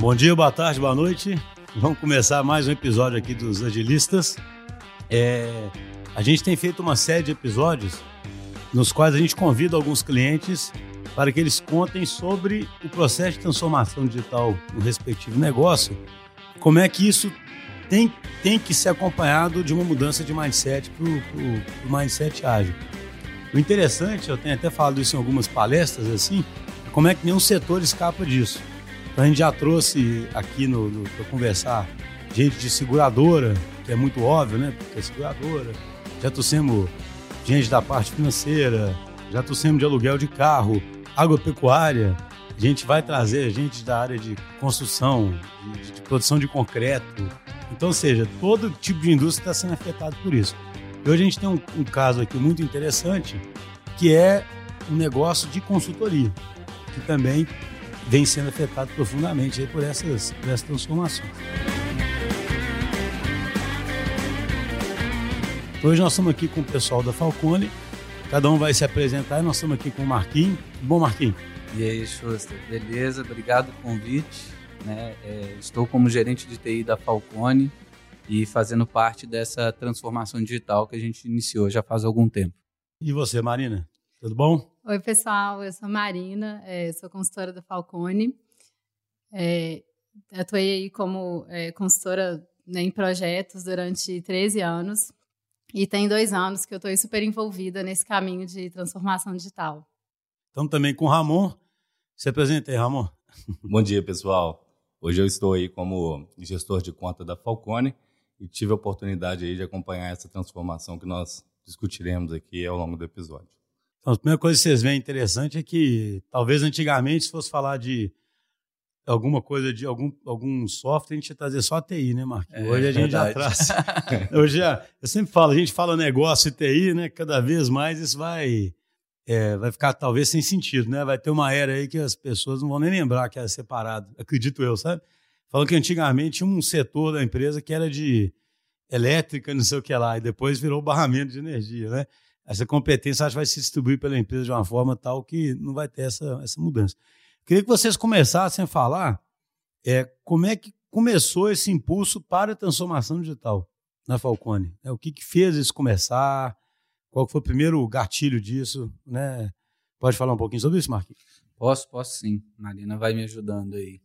Bom dia, boa tarde, boa noite. Vamos começar mais um episódio aqui dos Agilistas. É, a gente tem feito uma série de episódios nos quais a gente convida alguns clientes para que eles contem sobre o processo de transformação digital no respectivo negócio, como é que isso tem, tem que ser acompanhado de uma mudança de mindset para o mindset ágil. O interessante, eu tenho até falado isso em algumas palestras, assim, é como é que nenhum setor escapa disso. A gente já trouxe aqui no, no para conversar gente de seguradora, que é muito óbvio, né? Porque é seguradora. Já trouxemos gente da parte financeira, já trouxemos de aluguel de carro, agropecuária. A gente vai trazer gente da área de construção, de, de produção de concreto. Então, ou seja, todo tipo de indústria está sendo afetado por isso. E hoje a gente tem um, um caso aqui muito interessante, que é um negócio de consultoria, que também vem sendo afetado profundamente por essas, por essas transformações. Hoje nós estamos aqui com o pessoal da Falcone, cada um vai se apresentar e nós estamos aqui com o Marquinhos. Bom, Marquinhos? E aí, Schuster, beleza? Obrigado pelo convite. Né? É, estou como gerente de TI da Falcone e fazendo parte dessa transformação digital que a gente iniciou já faz algum tempo. E você, Marina? Tudo bom? Oi, pessoal. Eu sou Marina, é, sou consultora da Falcone. É, atuei aí como é, consultora né, em projetos durante 13 anos e tem dois anos que eu estou super envolvida nesse caminho de transformação digital. Estamos também com o Ramon. Se apresente aí, Ramon. Bom dia, pessoal. Hoje eu estou aí como gestor de conta da Falcone e tive a oportunidade aí de acompanhar essa transformação que nós discutiremos aqui ao longo do episódio. Então, a primeira coisa que vocês veem interessante é que talvez antigamente, se fosse falar de alguma coisa de algum, algum software, a gente ia trazer só a TI, né, Marquinhos? É, Hoje a gente verdade. já traz. Hoje já, eu sempre falo, a gente fala negócio e TI, né? Cada vez mais isso vai, é, vai ficar talvez sem sentido, né? Vai ter uma era aí que as pessoas não vão nem lembrar que era separado, acredito eu, sabe? Falam que antigamente tinha um setor da empresa que era de elétrica, não sei o que lá, e depois virou barramento de energia, né? Essa competência acho que vai se distribuir pela empresa de uma forma tal que não vai ter essa, essa mudança. Queria que vocês começassem a falar é, como é que começou esse impulso para a transformação digital na Falcone. É, o que, que fez isso começar? Qual foi o primeiro gatilho disso? Né? Pode falar um pouquinho sobre isso, Marquinhos? Posso, posso sim. Marina vai me ajudando aí.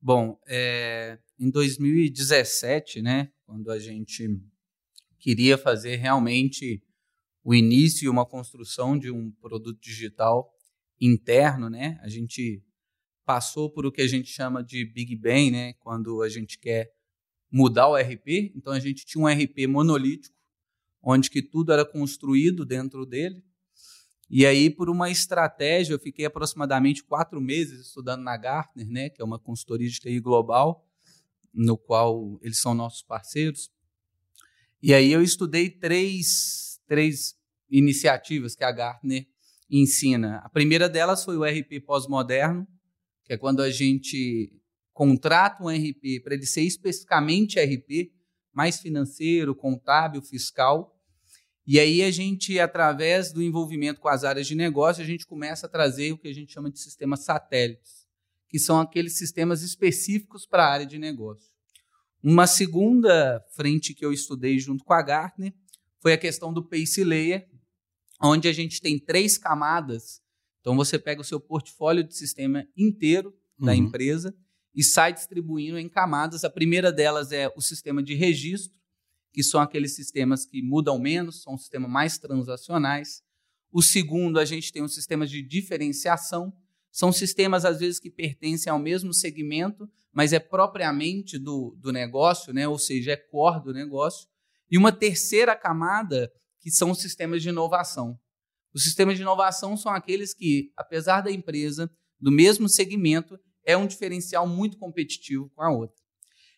Bom, é, em 2017, né, quando a gente queria fazer realmente o início e uma construção de um produto digital interno, né? A gente passou por o que a gente chama de Big Bang, né? Quando a gente quer mudar o RP. Então a gente tinha um RP monolítico, onde que tudo era construído dentro dele. E aí, por uma estratégia, eu fiquei aproximadamente quatro meses estudando na Gartner, né? Que é uma consultoria de TI global, no qual eles são nossos parceiros. E aí eu estudei três, três iniciativas que a Gartner ensina. A primeira delas foi o RP pós-moderno, que é quando a gente contrata um RP para ele ser especificamente RP, mais financeiro, contábil, fiscal. E aí a gente, através do envolvimento com as áreas de negócio, a gente começa a trazer o que a gente chama de sistemas satélites, que são aqueles sistemas específicos para a área de negócio. Uma segunda frente que eu estudei junto com a Gartner foi a questão do Pace Layer, onde a gente tem três camadas. Então você pega o seu portfólio de sistema inteiro da uhum. empresa e sai distribuindo em camadas. A primeira delas é o sistema de registro, que são aqueles sistemas que mudam menos, são sistemas mais transacionais. O segundo, a gente tem um sistema de diferenciação, são sistemas, às vezes, que pertencem ao mesmo segmento, mas é propriamente do, do negócio, né? ou seja, é core do negócio. E uma terceira camada que são os sistemas de inovação. Os sistemas de inovação são aqueles que, apesar da empresa do mesmo segmento, é um diferencial muito competitivo com a outra.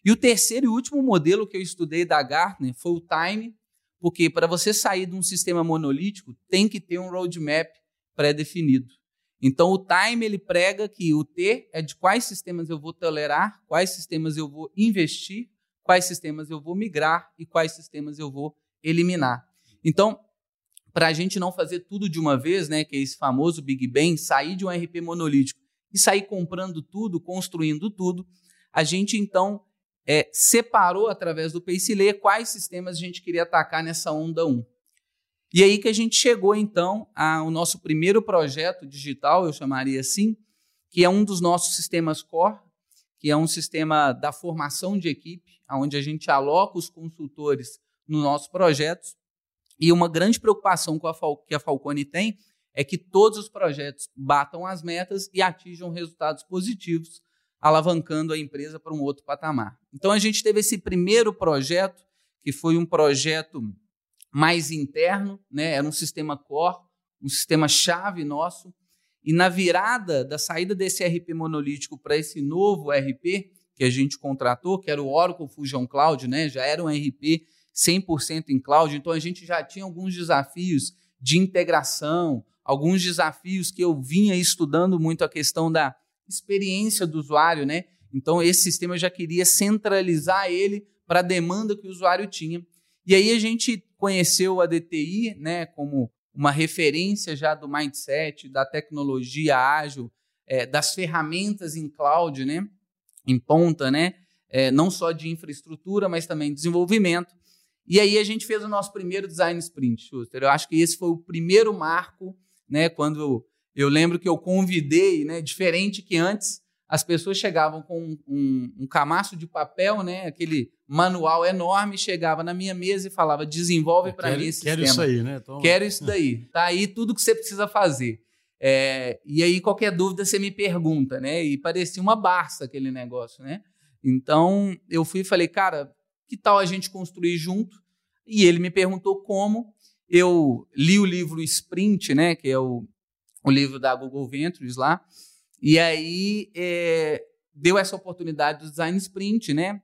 E o terceiro e último modelo que eu estudei da Gartner foi o Time, porque para você sair de um sistema monolítico, tem que ter um roadmap pré-definido. Então, o Time ele prega que o T é de quais sistemas eu vou tolerar, quais sistemas eu vou investir, quais sistemas eu vou migrar e quais sistemas eu vou eliminar. Então, para a gente não fazer tudo de uma vez, né, que é esse famoso Big Bang, sair de um RP monolítico e sair comprando tudo, construindo tudo, a gente então é, separou através do Pace quais sistemas a gente queria atacar nessa onda 1. E aí que a gente chegou então ao nosso primeiro projeto digital, eu chamaria assim, que é um dos nossos sistemas core, que é um sistema da formação de equipe, onde a gente aloca os consultores nos nossos projetos. E uma grande preocupação que a Falcone tem é que todos os projetos batam as metas e atinjam resultados positivos, alavancando a empresa para um outro patamar. Então a gente teve esse primeiro projeto, que foi um projeto mais interno, né? era um sistema core, um sistema chave nosso. E na virada da saída desse RP monolítico para esse novo RP que a gente contratou, que era o Oracle Fusion Cloud, né? já era um RP 100% em cloud, então a gente já tinha alguns desafios de integração, alguns desafios que eu vinha estudando muito a questão da experiência do usuário, né? Então esse sistema eu já queria centralizar ele para a demanda que o usuário tinha. E aí a gente conheceu a DTI, né, como uma referência já do mindset, da tecnologia ágil, é, das ferramentas em cloud, né, em ponta, né, é, não só de infraestrutura, mas também desenvolvimento. E aí a gente fez o nosso primeiro design sprint, Schuster. Eu acho que esse foi o primeiro marco né? Quando eu, eu lembro que eu convidei, né? Diferente que antes, as pessoas chegavam com um, um, um camaço de papel, né? Aquele manual enorme, chegava na minha mesa e falava: desenvolve para mim esse quero sistema. Quero isso aí, né? Toma. Quero isso daí. Tá aí tudo que você precisa fazer. É, e aí, qualquer dúvida, você me pergunta, né? E parecia uma barça aquele negócio, né? Então, eu fui e falei, cara, que tal a gente construir junto? E ele me perguntou como eu li o livro Sprint, né, que é o, o livro da Google Ventures lá, e aí é, deu essa oportunidade do Design Sprint, né?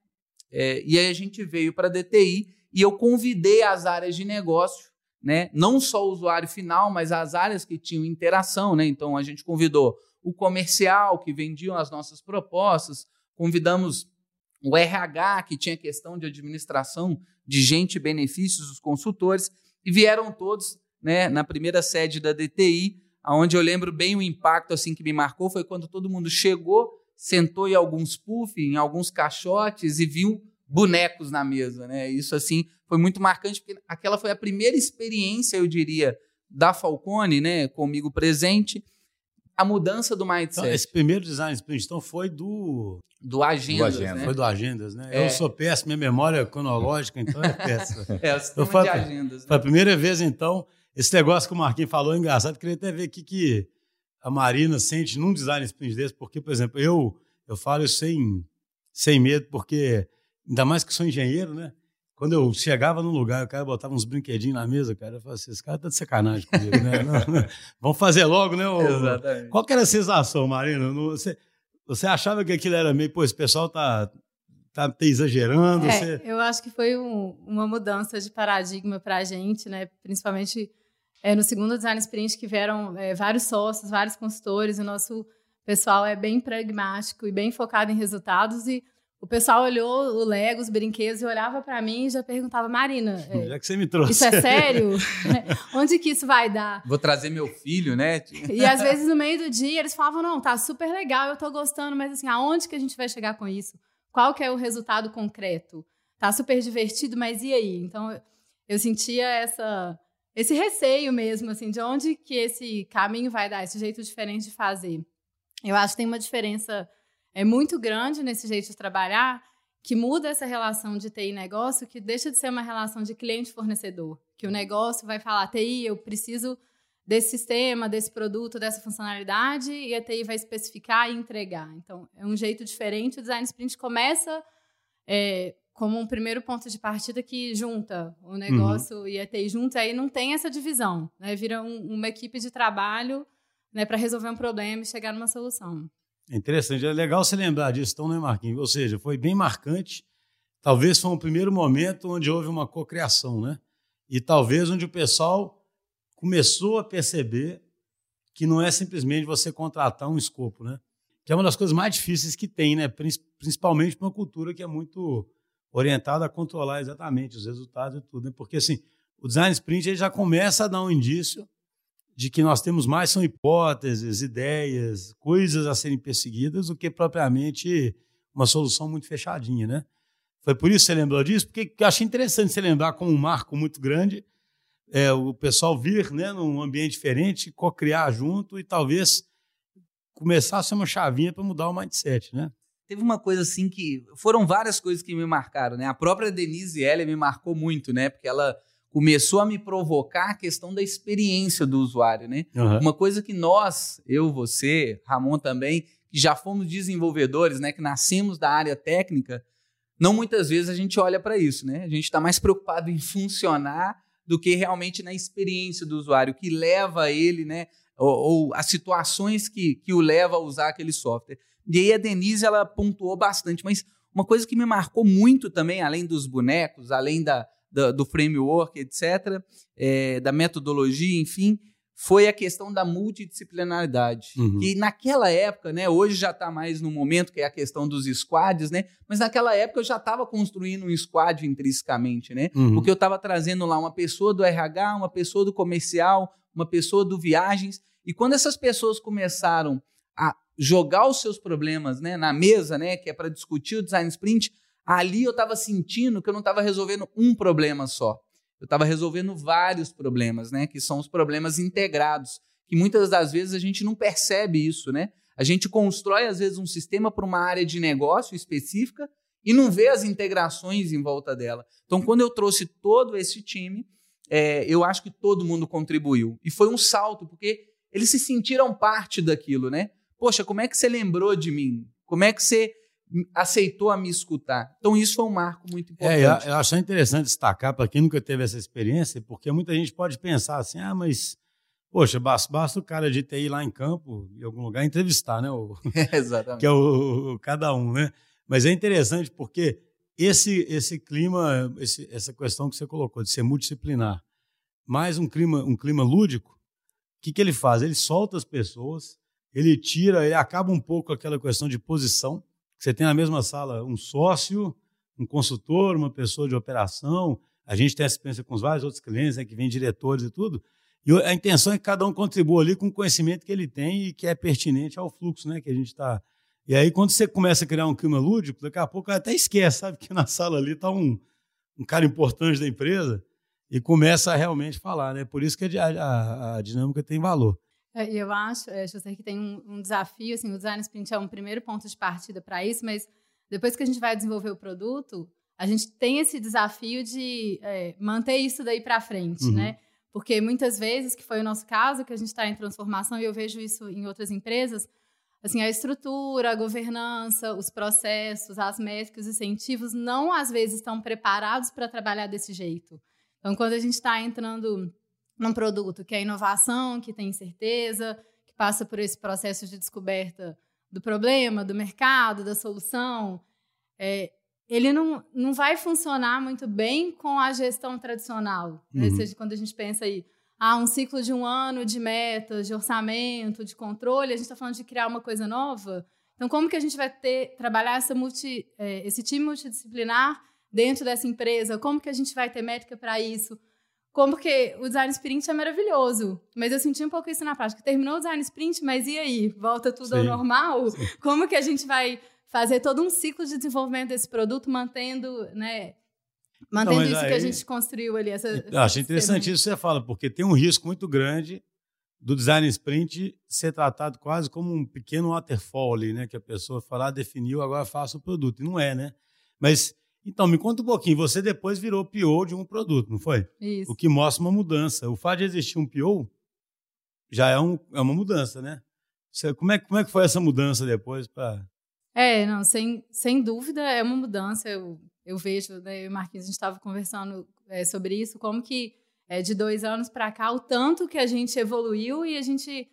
É, e aí a gente veio para a DTI e eu convidei as áreas de negócio, né? Não só o usuário final, mas as áreas que tinham interação, né? Então a gente convidou o comercial que vendiam as nossas propostas, convidamos o RH que tinha questão de administração de gente benefícios dos consultores e vieram todos né, na primeira sede da DTI, onde eu lembro bem o impacto assim que me marcou foi quando todo mundo chegou, sentou em alguns puff, em alguns caixotes e viu bonecos na mesa, né? Isso assim foi muito marcante porque aquela foi a primeira experiência, eu diria, da Falcone, né, comigo presente, a mudança do mindset. Então, esse primeiro design sprint então foi do do Agendas, do agenda. né? Foi do Agendas, né? É. Eu sou péssimo, minha memória cronológica, então é péssima. é, o sistema foi, de agendas. Né? Foi a primeira vez, então, esse negócio que o Marquinhos falou é engraçado, queria até ver o que, que a Marina sente num design sprint desse, porque, por exemplo, eu, eu falo isso sem, sem medo, porque, ainda mais que sou engenheiro, né? Quando eu chegava num lugar, o cara botava uns brinquedinhos na mesa, cara, eu falava assim, esse cara tá de sacanagem comigo, né? Não, não. Vamos fazer logo, né? Exatamente. Qual que era a sensação, Marina? Você, você achava que aquilo era meio, pô, esse pessoal tá, tá, tá exagerando? É, você... Eu acho que foi um, uma mudança de paradigma para a gente, né? Principalmente é, no segundo Design Sprint, que vieram é, vários sócios, vários consultores, o nosso pessoal é bem pragmático e bem focado em resultados e o pessoal olhou o Lego, os brinquedos, e olhava para mim e já perguntava, Marina, é, já que você me trouxe. isso é sério? Onde que isso vai dar? Vou trazer meu filho, né? e às vezes no meio do dia eles falavam, não, tá super legal, eu tô gostando, mas assim, aonde que a gente vai chegar com isso? Qual que é o resultado concreto? Tá super divertido, mas e aí? Então eu sentia essa esse receio mesmo, assim, de onde que esse caminho vai dar, esse jeito diferente de fazer. Eu acho que tem uma diferença é muito grande nesse jeito de trabalhar que muda essa relação de TI negócio, que deixa de ser uma relação de cliente-fornecedor, que o negócio vai falar, TI, eu preciso desse sistema, desse produto, dessa funcionalidade, e a TI vai especificar e entregar. Então, é um jeito diferente. O Design Sprint começa é, como um primeiro ponto de partida que junta o negócio uhum. e a TI juntos, aí não tem essa divisão, né? vira um, uma equipe de trabalho né, para resolver um problema e chegar numa solução. É interessante, é legal você lembrar disso, então, né, Marquinhos? Ou seja, foi bem marcante. Talvez foi um primeiro momento onde houve uma cocriação, né? E talvez onde o pessoal começou a perceber que não é simplesmente você contratar um escopo, né? Que é uma das coisas mais difíceis que tem, né? Principalmente para uma cultura que é muito orientada a controlar exatamente os resultados e tudo, né? Porque assim, o design sprint ele já começa a dar um indício de que nós temos mais são hipóteses, ideias, coisas a serem perseguidas do que propriamente uma solução muito fechadinha, né? Foi por isso que você lembrou disso? Porque eu achei interessante você lembrar como um marco muito grande, é, o pessoal vir né, num ambiente diferente, co-criar junto e talvez começar a ser uma chavinha para mudar o mindset, né? Teve uma coisa assim que. Foram várias coisas que me marcaram, né? A própria Denise Heller me marcou muito, né? Porque ela começou a me provocar a questão da experiência do usuário, né? Uhum. Uma coisa que nós, eu, você, Ramon também, que já fomos desenvolvedores, né? Que nascemos da área técnica, não muitas vezes a gente olha para isso, né? A gente está mais preocupado em funcionar do que realmente na experiência do usuário, que leva ele, né? Ou, ou as situações que, que o leva a usar aquele software. E aí a Denise, ela pontuou bastante, mas uma coisa que me marcou muito também, além dos bonecos, além da, da do framework, etc., é, da metodologia, enfim, foi a questão da multidisciplinaridade. Uhum. E naquela época, né, hoje já está mais no momento que é a questão dos squads, né? Mas naquela época eu já estava construindo um squad intrinsecamente, né? Uhum. Porque eu estava trazendo lá uma pessoa do RH, uma pessoa do comercial, uma pessoa do viagens. E quando essas pessoas começaram a jogar os seus problemas né, na mesa, né, que é para discutir o design sprint, ali eu estava sentindo que eu não estava resolvendo um problema só. Eu estava resolvendo vários problemas, né, que são os problemas integrados, que muitas das vezes a gente não percebe isso, né? A gente constrói às vezes um sistema para uma área de negócio específica e não vê as integrações em volta dela. Então, quando eu trouxe todo esse time, é, eu acho que todo mundo contribuiu. E foi um salto, porque eles se sentiram parte daquilo, né? Poxa, como é que você lembrou de mim? Como é que você aceitou a me escutar? Então, isso foi um marco muito importante. É, eu acho interessante destacar para quem nunca teve essa experiência, porque muita gente pode pensar assim, ah, mas, poxa, basta, basta o cara de TI lá em campo, em algum lugar, entrevistar, né? O, é, exatamente. Que é o, o, cada um, né? Mas é interessante porque esse, esse clima, esse, essa questão que você colocou de ser multidisciplinar, mais um clima, um clima lúdico, o que, que ele faz? Ele solta as pessoas, ele tira, ele acaba um pouco aquela questão de posição. Você tem na mesma sala um sócio, um consultor, uma pessoa de operação. A gente tem essa experiência com os vários outros clientes, né, que vêm diretores e tudo. E a intenção é que cada um contribua ali com o conhecimento que ele tem e que é pertinente ao fluxo né, que a gente está. E aí, quando você começa a criar um clima lúdico, daqui a pouco até esquece, sabe, que na sala ali está um, um cara importante da empresa e começa a realmente falar. Né? Por isso que a, a, a dinâmica tem valor. É, eu acho, é, José, que tem um, um, desafio, assim, o design sprint é um primeiro ponto de partida para isso, mas depois que a gente vai desenvolver o produto, a gente tem esse desafio de é, manter isso daí para frente, uhum. né? Porque muitas vezes, que foi o nosso caso, que a gente está em transformação, e eu vejo isso em outras empresas, assim, a estrutura, a governança, os processos, as métricas, os incentivos, não às vezes estão preparados para trabalhar desse jeito. Então, quando a gente está entrando num produto que é inovação, que tem certeza, que passa por esse processo de descoberta do problema, do mercado, da solução, é, ele não, não vai funcionar muito bem com a gestão tradicional. Né? Uhum. Ou seja, quando a gente pensa aí, ah, um ciclo de um ano de metas, de orçamento, de controle, a gente está falando de criar uma coisa nova. Então, como que a gente vai ter trabalhar essa multi, é, esse time multidisciplinar dentro dessa empresa? Como que a gente vai ter métrica para isso? Como que o design sprint é maravilhoso, mas eu senti um pouco isso na prática. Terminou o design sprint, mas e aí? Volta tudo Sim. ao normal? Sim. Como que a gente vai fazer todo um ciclo de desenvolvimento desse produto, mantendo, né? Mantendo Não, isso aí, que a gente construiu ali. Essa, eu acho interessante isso que você fala, porque tem um risco muito grande do design sprint ser tratado quase como um pequeno waterfall ali, né? Que a pessoa fala, ah, definiu, agora faça o produto. E não é, né? Mas então, me conta um pouquinho. Você depois virou PO de um produto, não foi? Isso. O que mostra uma mudança. O fato de existir um PO já é, um, é uma mudança, né? Você, como, é, como é que foi essa mudança depois para... É, não, sem, sem dúvida é uma mudança. Eu, eu vejo, né, eu e o Marquinhos, a gente estava conversando é, sobre isso, como que é, de dois anos para cá, o tanto que a gente evoluiu e a gente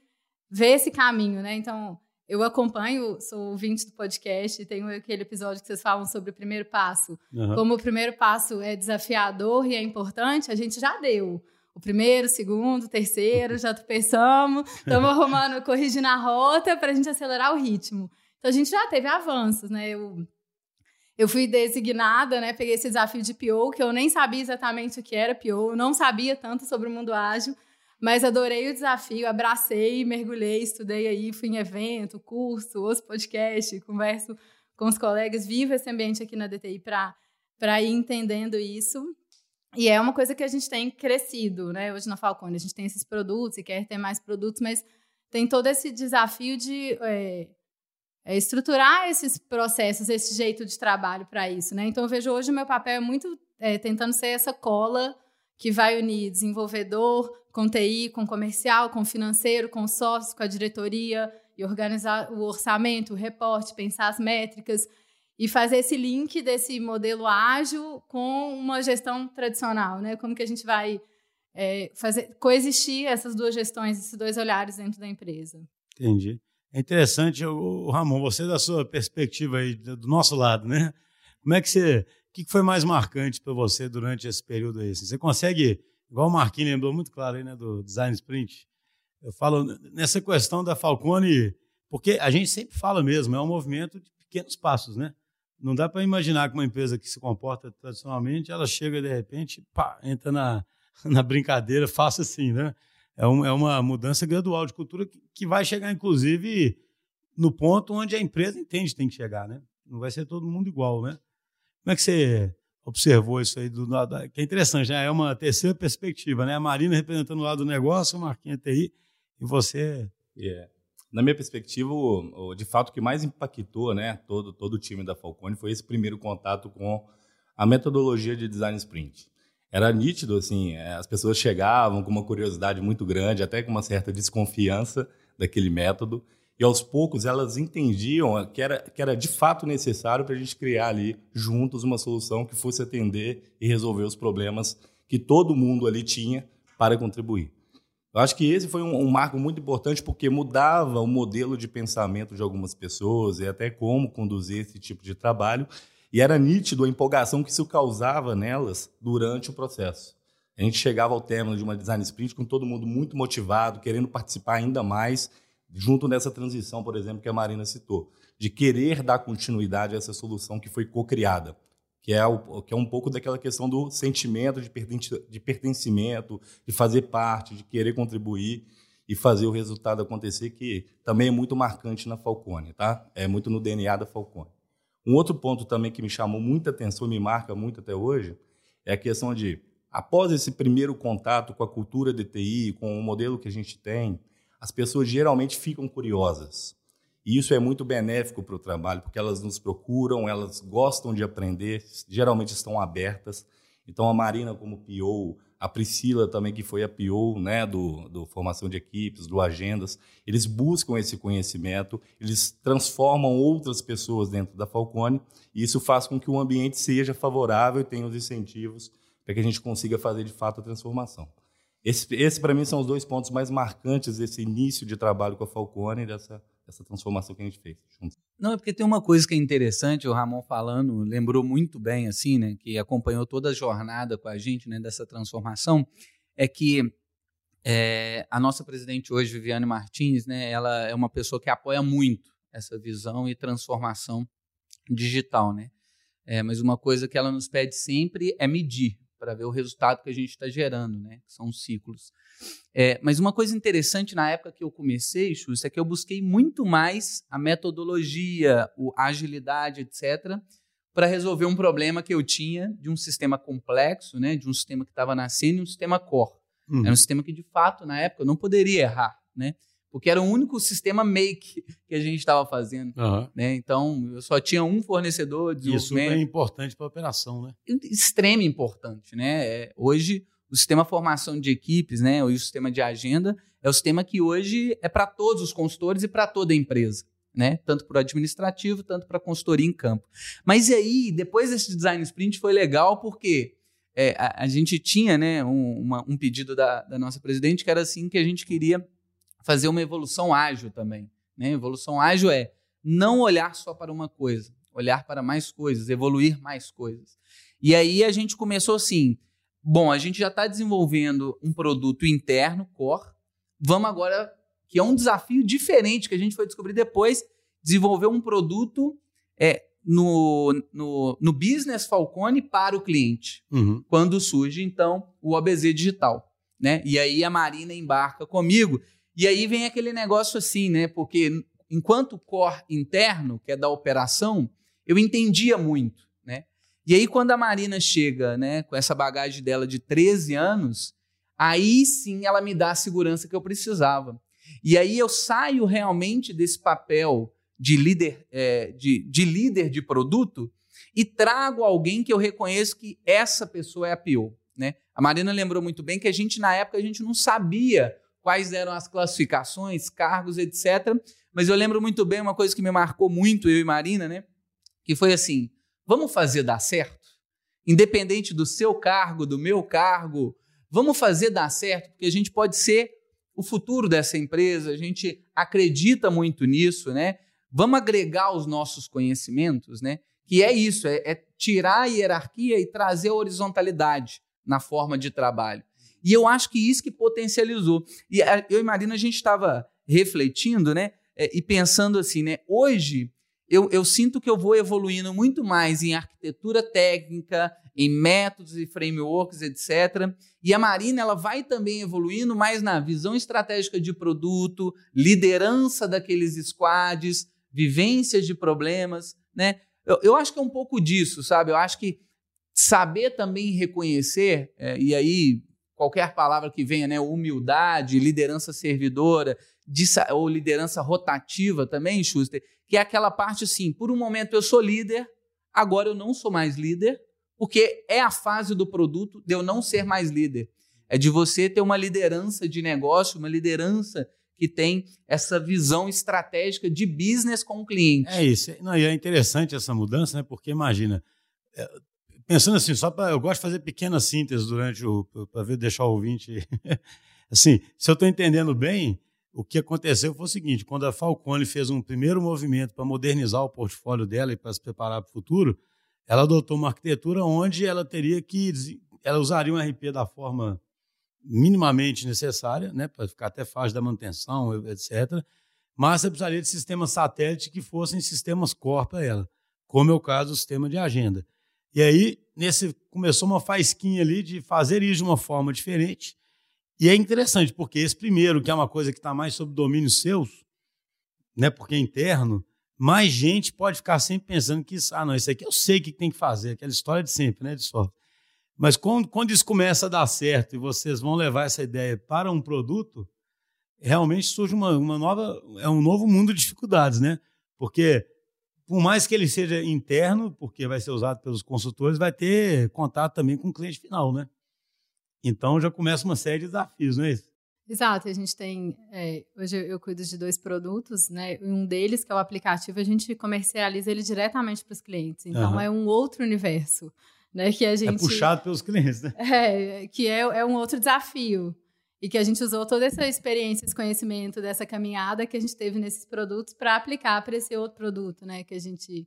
vê esse caminho, né? Então, eu acompanho, sou ouvinte do podcast, tem aquele episódio que vocês falam sobre o primeiro passo. Uhum. Como o primeiro passo é desafiador e é importante, a gente já deu. O primeiro, segundo, terceiro, já tropeçamos, estamos arrumando, corrigindo a rota para a gente acelerar o ritmo. Então a gente já teve avanços, né? Eu, eu fui designada, né? Peguei esse desafio de PO, que eu nem sabia exatamente o que era PO, não sabia tanto sobre o mundo ágil. Mas adorei o desafio, abracei, mergulhei, estudei aí, fui em evento, curso, ouço podcast, converso com os colegas, vivo esse ambiente aqui na DTI para ir entendendo isso. E é uma coisa que a gente tem crescido, né? Hoje na Falcone, a gente tem esses produtos e quer ter mais produtos, mas tem todo esse desafio de é, é estruturar esses processos, esse jeito de trabalho para isso, né? Então eu vejo hoje o meu papel é muito é, tentando ser essa cola que vai unir desenvolvedor com TI, com comercial, com financeiro, com sócios, com a diretoria e organizar o orçamento, o reporte, pensar as métricas e fazer esse link desse modelo ágil com uma gestão tradicional, né? Como que a gente vai é, fazer coexistir essas duas gestões, esses dois olhares dentro da empresa? Entendi. É interessante, o Ramon, você da sua perspectiva aí do nosso lado, né? Como é que você, o que foi mais marcante para você durante esse período aí? Você consegue, igual o Marquinhos lembrou muito claro aí, né, do design sprint. Eu falo nessa questão da Falcone, porque a gente sempre fala mesmo, é um movimento de pequenos passos, né? Não dá para imaginar que uma empresa que se comporta tradicionalmente, ela chega de repente, pá, entra na, na brincadeira, faça assim, né? É, um, é uma mudança gradual de cultura que, que vai chegar, inclusive, no ponto onde a empresa entende que tem que chegar, né? Não vai ser todo mundo igual, né? Como é que você observou isso aí? Do, que é interessante, né? É uma terceira perspectiva, né? A Marina representando o lado do negócio, o Marquinhos TI, e você... Yeah. Na minha perspectiva, o, o, de fato, o que mais impactou né, todo, todo o time da Falcone foi esse primeiro contato com a metodologia de design sprint. Era nítido, assim, é, as pessoas chegavam com uma curiosidade muito grande, até com uma certa desconfiança daquele método, e aos poucos elas entendiam que era, que era de fato necessário para a gente criar ali juntos uma solução que fosse atender e resolver os problemas que todo mundo ali tinha para contribuir. Eu acho que esse foi um, um, marco muito importante porque mudava o modelo de pensamento de algumas pessoas e até como conduzir esse tipo de trabalho. E era nítido a empolgação que isso causava nelas durante o processo. A gente chegava ao término de uma design sprint com todo mundo muito motivado, querendo participar ainda mais, junto nessa transição, por exemplo, que a Marina citou, de querer dar continuidade a essa solução que foi co-criada que é, o, que é um pouco daquela questão do sentimento de, de pertencimento, de fazer parte, de querer contribuir e fazer o resultado acontecer, que também é muito marcante na Falcone, tá? É muito no DNA da Falcone. Um outro ponto também que me chamou muita atenção e me marca muito até hoje é a questão de, após esse primeiro contato com a cultura DTI, com o modelo que a gente tem, as pessoas geralmente ficam curiosas. E isso é muito benéfico para o trabalho, porque elas nos procuram, elas gostam de aprender, geralmente estão abertas. Então, a Marina, como PO, a Priscila também, que foi a PO né, do, do Formação de Equipes, do Agendas, eles buscam esse conhecimento, eles transformam outras pessoas dentro da Falcone, e isso faz com que o ambiente seja favorável e tenha os incentivos para que a gente consiga fazer, de fato, a transformação. Esse, esse para mim, são os dois pontos mais marcantes desse início de trabalho com a Falcone, dessa essa transformação que a gente fez juntos. Não, é porque tem uma coisa que é interessante, o Ramon falando, lembrou muito bem, assim, né, que acompanhou toda a jornada com a gente, né, dessa transformação, é que é, a nossa presidente hoje, Viviane Martins, né, ela é uma pessoa que apoia muito essa visão e transformação digital, né? É, mas uma coisa que ela nos pede sempre é medir para ver o resultado que a gente está gerando, né? São os ciclos. É, mas uma coisa interessante na época que eu comecei, Xuxa, é que eu busquei muito mais a metodologia, a agilidade, etc., para resolver um problema que eu tinha de um sistema complexo, né, de um sistema que estava nascendo e um sistema core. Uhum. Era um sistema que, de fato, na época, eu não poderia errar, né? Porque era o único sistema make que a gente estava fazendo. Uhum. Né? Então, eu só tinha um fornecedor de Isso é importante para a operação, né? Extremo importante, né? É, hoje, o sistema formação de equipes, né, o sistema de agenda, é o sistema que hoje é para todos os consultores e para toda a empresa. Né? Tanto para o administrativo, tanto para a consultoria em campo. Mas e aí, depois desse design sprint, foi legal porque é, a, a, gente tinha né, um, uma, um pedido da, da, nossa presidente que era assim que a gente queria fazer uma evolução ágil também. Né? Evolução ágil é não olhar só para uma coisa, olhar para mais coisas, evoluir mais coisas. E aí a gente começou assim, Bom, a gente já está desenvolvendo um produto interno, core. Vamos agora, que é um desafio diferente que a gente foi descobrir depois, desenvolver um produto é, no, no, no business Falcone para o cliente. Uhum. Quando surge, então, o OBZ digital. Né? E aí a Marina embarca comigo. E aí vem aquele negócio assim, né? Porque enquanto core interno, que é da operação, eu entendia muito, né? E aí quando a Marina chega, né, com essa bagagem dela de 13 anos, aí sim ela me dá a segurança que eu precisava. E aí eu saio realmente desse papel de líder, é, de, de líder de produto e trago alguém que eu reconheço que essa pessoa é a pior. Né? A Marina lembrou muito bem que a gente, na época, a gente não sabia quais eram as classificações, cargos, etc. Mas eu lembro muito bem uma coisa que me marcou muito, eu e Marina, né? Que foi assim: vamos fazer dar certo? Independente do seu cargo, do meu cargo, vamos fazer dar certo, porque a gente pode ser o futuro dessa empresa, a gente acredita muito nisso, né? Vamos agregar os nossos conhecimentos, né? Que é isso, é, é tirar a hierarquia e trazer a horizontalidade na forma de trabalho. E eu acho que isso que potencializou. E eu e Marina, a gente estava refletindo, né? É, e pensando assim, né? Hoje, eu, eu, sinto que eu vou evoluindo muito mais em arquitetura técnica, em métodos e frameworks, etc. E a Marina ela vai também evoluindo mais na visão estratégica de produto, liderança daqueles squads, vivências de problemas, né? Eu, eu acho que é um pouco disso, sabe? Eu acho que saber também reconhecer, é, e aí qualquer palavra que venha, né? Humildade, liderança servidora, ou liderança rotativa também, Schuster, que é aquela parte assim, por um momento eu sou líder, agora eu não sou mais líder, porque é a fase do produto de eu não ser mais líder. É de você ter uma liderança de negócio, uma liderança que tem essa visão estratégica de business com o cliente. É isso. Não, e é interessante essa mudança, né? Porque imagina, é, pensando assim, só para eu gosto de fazer pequenas sínteses durante o para deixar o ouvinte assim, se eu estou entendendo bem, o que aconteceu foi o seguinte: quando a Falcone fez um primeiro movimento para modernizar o portfólio dela e para se preparar para o futuro, ela adotou uma arquitetura onde ela teria que. Ela usaria um RP da forma minimamente necessária, né, para ficar até fácil da manutenção, etc. Mas você precisaria de sistemas satélite que fossem sistemas core para ela, como é o caso do sistema de agenda. E aí, nesse começou uma faisquinha ali de fazer isso de uma forma diferente e é interessante, porque esse primeiro, que é uma coisa que está mais sob domínio seus, né, porque é interno, mais gente pode ficar sempre pensando que isso, ah, não, isso aqui eu sei o que tem que fazer, aquela história de sempre, né, de sorte. Mas quando, quando isso começa a dar certo e vocês vão levar essa ideia para um produto, realmente surge uma, uma nova, é um novo mundo de dificuldades, né? Porque por mais que ele seja interno, porque vai ser usado pelos consultores, vai ter contato também com o cliente final, né? Então já começa uma série de desafios, não é isso? Exato, a gente tem. É, hoje eu cuido de dois produtos, né? Um deles, que é o aplicativo, a gente comercializa ele diretamente para os clientes. Então uhum. é um outro universo. Né, que a é gente, é puxado pelos clientes, né? É, que é, é um outro desafio. E que a gente usou toda essa experiência, esse conhecimento dessa caminhada que a gente teve nesses produtos para aplicar para esse outro produto, né? Que a gente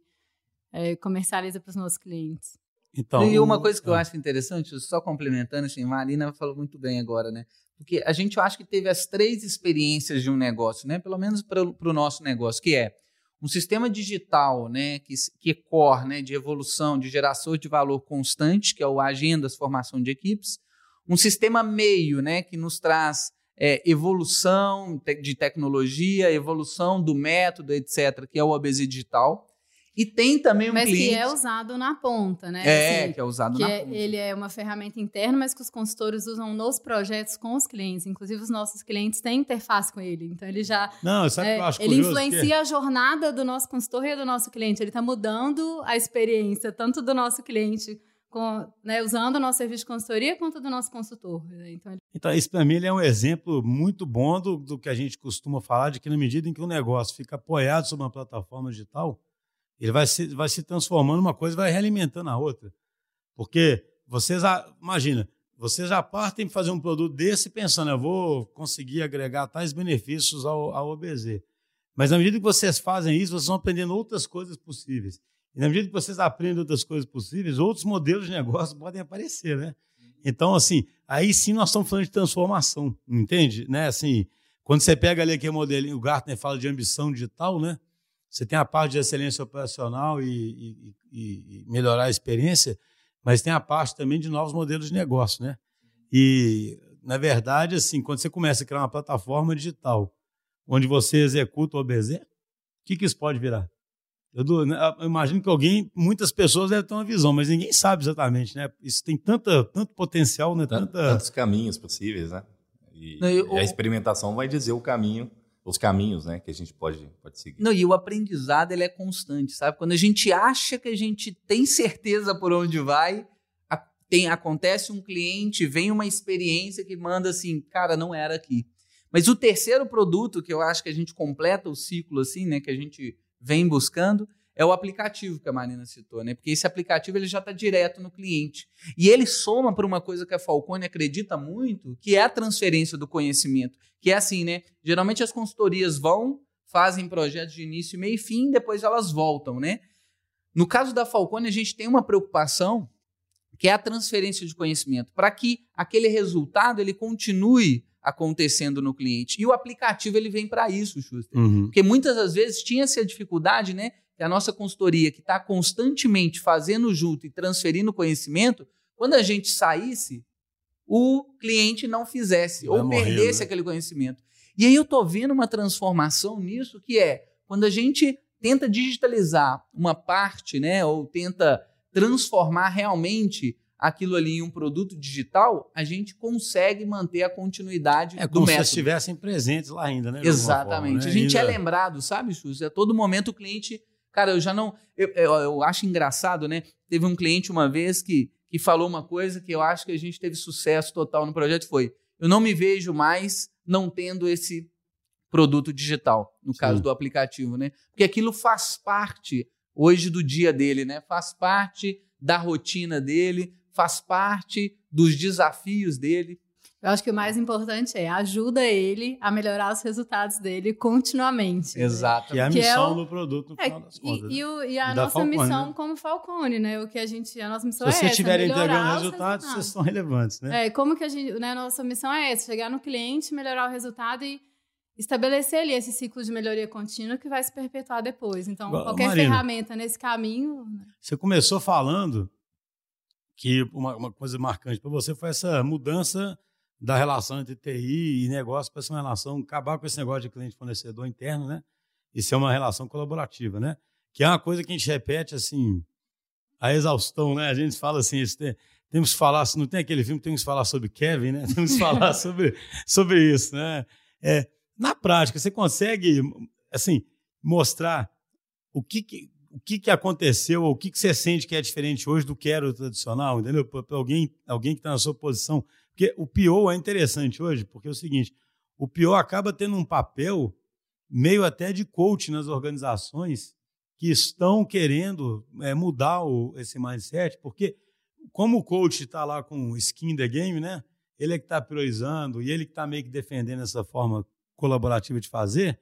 é, comercializa para os nossos clientes. Então, e uma coisa que eu é. acho interessante, só complementando, assim, Marina falou muito bem agora, né? Porque a gente acha que teve as três experiências de um negócio, né? Pelo menos para o nosso negócio, que é um sistema digital, né? Que, que é core, né? De evolução, de geração de valor constante, que é o agendas, formação de equipes. Um sistema meio, né? Que nos traz é, evolução de tecnologia, evolução do método, etc., que é o OBZ Digital. E tem também um mas cliente... que é usado na ponta, né? É, assim, que é usado que na é, ponta. Ele é uma ferramenta interna, mas que os consultores usam nos projetos com os clientes. Inclusive, os nossos clientes têm interface com ele. Então, ele já... Não, sabe é, que eu acho Ele influencia a jornada do nosso consultor e do nosso cliente. Ele está mudando a experiência, tanto do nosso cliente... Com, né, usando o nosso serviço de consultoria quanto do nosso consultor. Né? Então, ele... então, isso para mim é um exemplo muito bom do, do que a gente costuma falar, de que na medida em que o negócio fica apoiado sobre uma plataforma digital, ele vai se, vai se transformando uma coisa vai realimentando a outra. Porque vocês, imagina, vocês já partem fazer um produto desse pensando, eu vou conseguir agregar tais benefícios ao, ao OBZ. Mas na medida que vocês fazem isso, vocês vão aprendendo outras coisas possíveis. E na medida que vocês aprendem outras coisas possíveis, outros modelos de negócio podem aparecer, né? Então, assim, aí sim nós estamos falando de transformação, entende? Né? Assim, quando você pega ali aquele modelinho, o Gartner fala de ambição digital, né? Você tem a parte de excelência operacional e, e, e, melhorar a experiência, mas tem a parte também de novos modelos de negócio, né? E, na verdade, assim, quando você começa a criar uma plataforma digital onde você executa o OBZ, o que, que isso pode virar? Eu, né, eu, imagino que alguém, muitas pessoas devem ter uma visão, mas ninguém sabe exatamente, né? Isso tem tanta, tanto potencial, né? Tanta... Tantos caminhos possíveis, né? E, Não, eu, e a experimentação vai dizer o caminho, os caminhos, né? Que a gente pode, pode seguir. Não, e o aprendizado ele é constante, sabe? Quando a gente acha que a gente tem certeza por onde vai, tem, acontece um cliente, vem uma experiência que manda assim, cara, não era aqui. Mas o terceiro produto que eu acho que a gente completa o ciclo assim, né? Que a gente vem buscando é o aplicativo que a Marina citou, né? Porque esse aplicativo ele já está direto no cliente. E ele soma para uma coisa que a Falcone acredita muito, que é a transferência do conhecimento. Que é assim, né? Geralmente as consultorias vão, fazem projetos de início, meio e fim, depois elas voltam, né? No caso da Falcone, a gente tem uma preocupação que é a transferência de conhecimento, para que aquele resultado ele continue acontecendo no cliente. E o aplicativo ele vem para isso, Schuster. Uhum. Porque muitas das vezes tinha essa dificuldade, né? Que a nossa consultoria, que está constantemente fazendo junto e transferindo conhecimento, quando a gente saísse, o cliente não fizesse Vai ou perdesse né? aquele conhecimento. E aí eu estou vendo uma transformação nisso, que é quando a gente tenta digitalizar uma parte, né? Ou tenta transformar realmente aquilo ali em um produto digital, a gente consegue manter a continuidade é, do como método. se estivessem presentes lá ainda, né? Exatamente. Forma, né? A gente é ainda... é lembrado, sabe, Chus? A todo momento o cliente... Cara, eu já não... Eu, eu, eu, acho engraçado, né? Teve um cliente uma vez que, que falou uma coisa que eu acho que a gente teve sucesso total no projeto, foi eu não me vejo mais não tendo esse produto digital, no Sim. caso do aplicativo, né? Porque aquilo faz parte hoje do dia dele, né? Faz parte da rotina dele, faz parte dos desafios dele. Eu acho que o mais importante é ajuda ele a melhorar os resultados dele continuamente. Exato. Né? Que é a missão é o... do produto no é, final das contas. E, e, o, e a nossa Falcone, missão né? como Falcone, né? O que a gente, a nossa missão Se é essa. Se vocês estiverem entregando resultados, vocês são relevantes, né? É, como que a gente, né? Nossa missão é essa, chegar no cliente, melhorar o resultado e estabelecer ali esse ciclo de melhoria contínua que vai se perpetuar depois. Então, qualquer Marina, ferramenta nesse caminho. Né? Você começou falando que uma, uma coisa marcante para você foi essa mudança da relação entre TI e negócio para ser uma relação, acabar com esse negócio de cliente-fornecedor interno, né? E ser uma relação colaborativa, né? Que é uma coisa que a gente repete, assim, a exaustão, né? A gente fala assim, tem, temos que falar, não tem aquele filme, temos que falar sobre Kevin, né? Temos que falar sobre, sobre isso, né? É, na prática, você consegue, assim, mostrar o que, que o que, que aconteceu, o que, que você sente que é diferente hoje do que era o tradicional, entendeu? Para alguém, alguém que está na sua posição. Porque o PO é interessante hoje, porque é o seguinte: o PO acaba tendo um papel meio até de coach nas organizações que estão querendo é, mudar o, esse mindset, porque como o coach está lá com skin the game, né? Ele é que está priorizando e ele que está meio que defendendo essa forma colaborativa de fazer,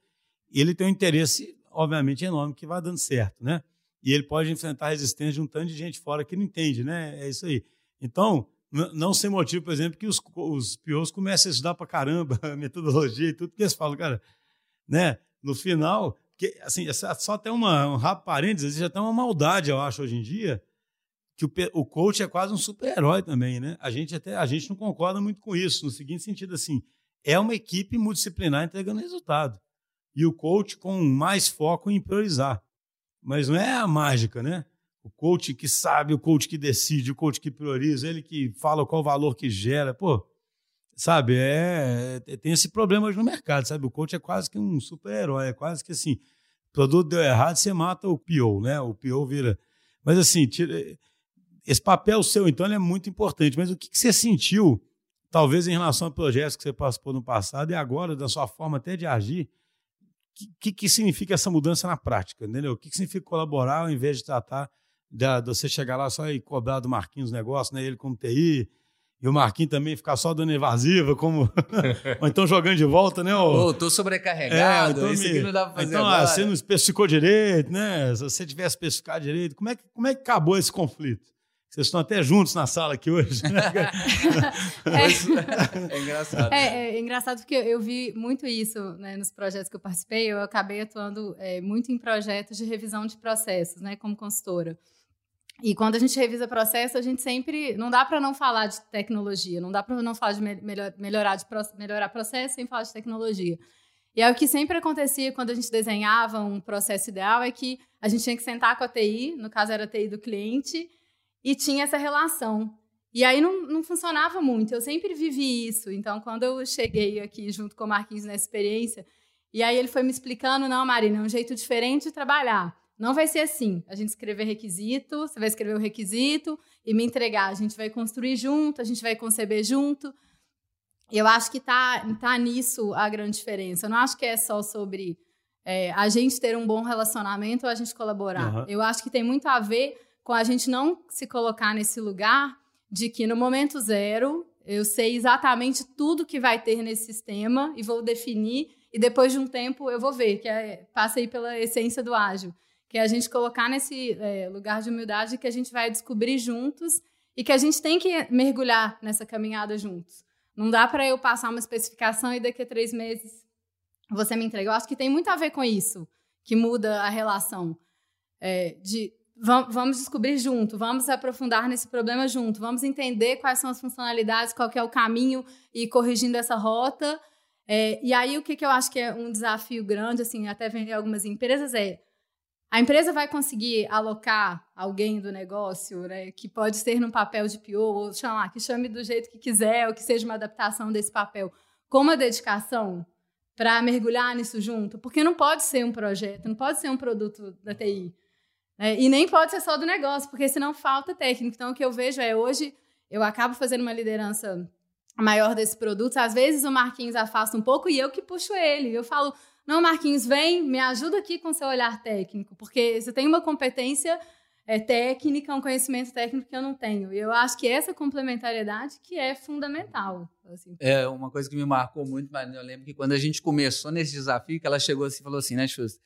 ele tem um interesse obviamente, enorme, que vai dando certo, né? E ele pode enfrentar a resistência de um tanto de gente fora que não entende, né? É isso aí. Então, não sem motivo, por exemplo, que os, os piores comecem a estudar para caramba a metodologia e tudo, que eles falam, cara, né? No final, que, assim, é só até uma, um rápido parênteses, já tem uma maldade, eu acho, hoje em dia, que o, o coach é quase um super-herói também, né? A gente até a gente não concorda muito com isso, no seguinte sentido, assim, é uma equipe multidisciplinar entregando resultado e o coach com mais foco em priorizar. Mas não é a mágica, né? O coach que sabe, o coach que decide, o coach que prioriza, ele que fala qual valor que gera. Pô, sabe, é, é tem esse problema hoje no mercado, sabe? O coach é quase que um super-herói, é quase que assim, o produto deu errado, você mata o PO, né? O PO vira... Mas assim, tira, esse papel seu, então, é muito importante. Mas o que, que você sentiu, talvez em relação a projetos que você passou no passado e agora, da sua forma até de agir, que, que significa essa mudança na prática, entendeu? O que, que significa colaborar ao invés de tratar de, de você chegar lá só e cobrar do Marquinhos os negócios, né? Ele como TI, e o Marquinhos também ficar só dando evasiva, como. Ou então jogando de volta, né? Oh, tô sobrecarregado, é, então isso me... aqui não dá pra fazer. Então, agora. Ah, você não especificou direito, né? Se você tivesse especificado direito, como é que, como é que acabou esse conflito? Vocês estão até juntos na sala aqui hoje. Né? é, é, engraçado. É, é, engraçado porque eu vi muito isso né, nos projetos que eu participei. Eu acabei atuando é, muito em projetos de revisão de processos, né, como consultora. E quando a gente revisa processo, a gente sempre. Não dá para não falar de tecnologia, não dá para não falar de melhor, melhorar, de melhorar processo sem falar de tecnologia. E aí o que sempre acontecia quando a gente desenhava um processo ideal é que a gente tinha que sentar com a TI, no caso era a TI do cliente, e tinha essa relação. E aí não, não funcionava muito, eu sempre vivi isso. Então, quando eu cheguei aqui junto com o Marquinhos nessa experiência, e aí ele foi me explicando, não, Marina, é um jeito diferente de trabalhar. Não vai ser assim. A gente escrever requisito, você vai escrever o requisito e me entregar. A gente vai construir junto, a gente vai conceber junto. E eu acho que está tá nisso a grande diferença. Eu não acho que é só sobre é, a gente ter um bom relacionamento ou a gente colaborar. Uhum. Eu acho que tem muito a ver com a gente não se colocar nesse lugar de que no momento zero eu sei exatamente tudo que vai ter nesse sistema e vou definir e depois de um tempo eu vou ver, que é, passa aí pela essência do ágil, que é a gente colocar nesse é, lugar de humildade que a gente vai descobrir juntos e que a gente tem que mergulhar nessa caminhada juntos. Não dá para eu passar uma especificação e daqui a três meses você me entrega. Eu acho que tem muito a ver com isso, que muda a relação. É, de vamos descobrir junto, vamos aprofundar nesse problema junto, vamos entender quais são as funcionalidades, qual é o caminho e corrigindo essa rota. É, e aí o que, que eu acho que é um desafio grande, assim, até vender algumas empresas é a empresa vai conseguir alocar alguém do negócio, né, que pode ser no papel de PO, ou chamar, que chame do jeito que quiser, ou que seja uma adaptação desse papel, com uma dedicação para mergulhar nisso junto, porque não pode ser um projeto, não pode ser um produto da TI. Né, e nem pode ser só do negócio, porque senão falta técnico. Então, o que eu vejo é hoje eu acabo fazendo uma liderança maior desse produto. Às vezes o Marquinhos afasta um pouco e eu que puxo ele. Eu falo, não, Marquinhos, vem, me ajuda aqui com seu olhar técnico, porque você tem uma competência é, técnica, um conhecimento técnico que eu não tenho. E eu acho que essa complementariedade que é fundamental. Assim. É uma coisa que me marcou muito, mas eu lembro que quando a gente começou nesse desafio, que ela chegou assim e falou assim, né, Chus?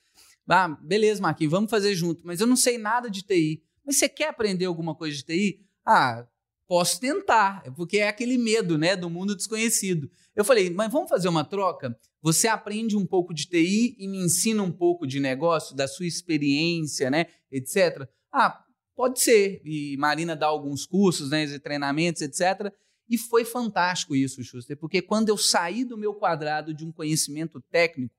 Ah, beleza, Marquinhos, vamos fazer junto, mas eu não sei nada de TI. Mas você quer aprender alguma coisa de TI? Ah, posso tentar, porque é aquele medo, né, do mundo desconhecido. Eu falei, mas vamos fazer uma troca? Você aprende um pouco de TI e me ensina um pouco de negócio, da sua experiência, né, etc. Ah, pode ser. E Marina dá alguns cursos, né, treinamentos, etc. E foi fantástico isso, Schuster, porque quando eu saí do meu quadrado de um conhecimento técnico,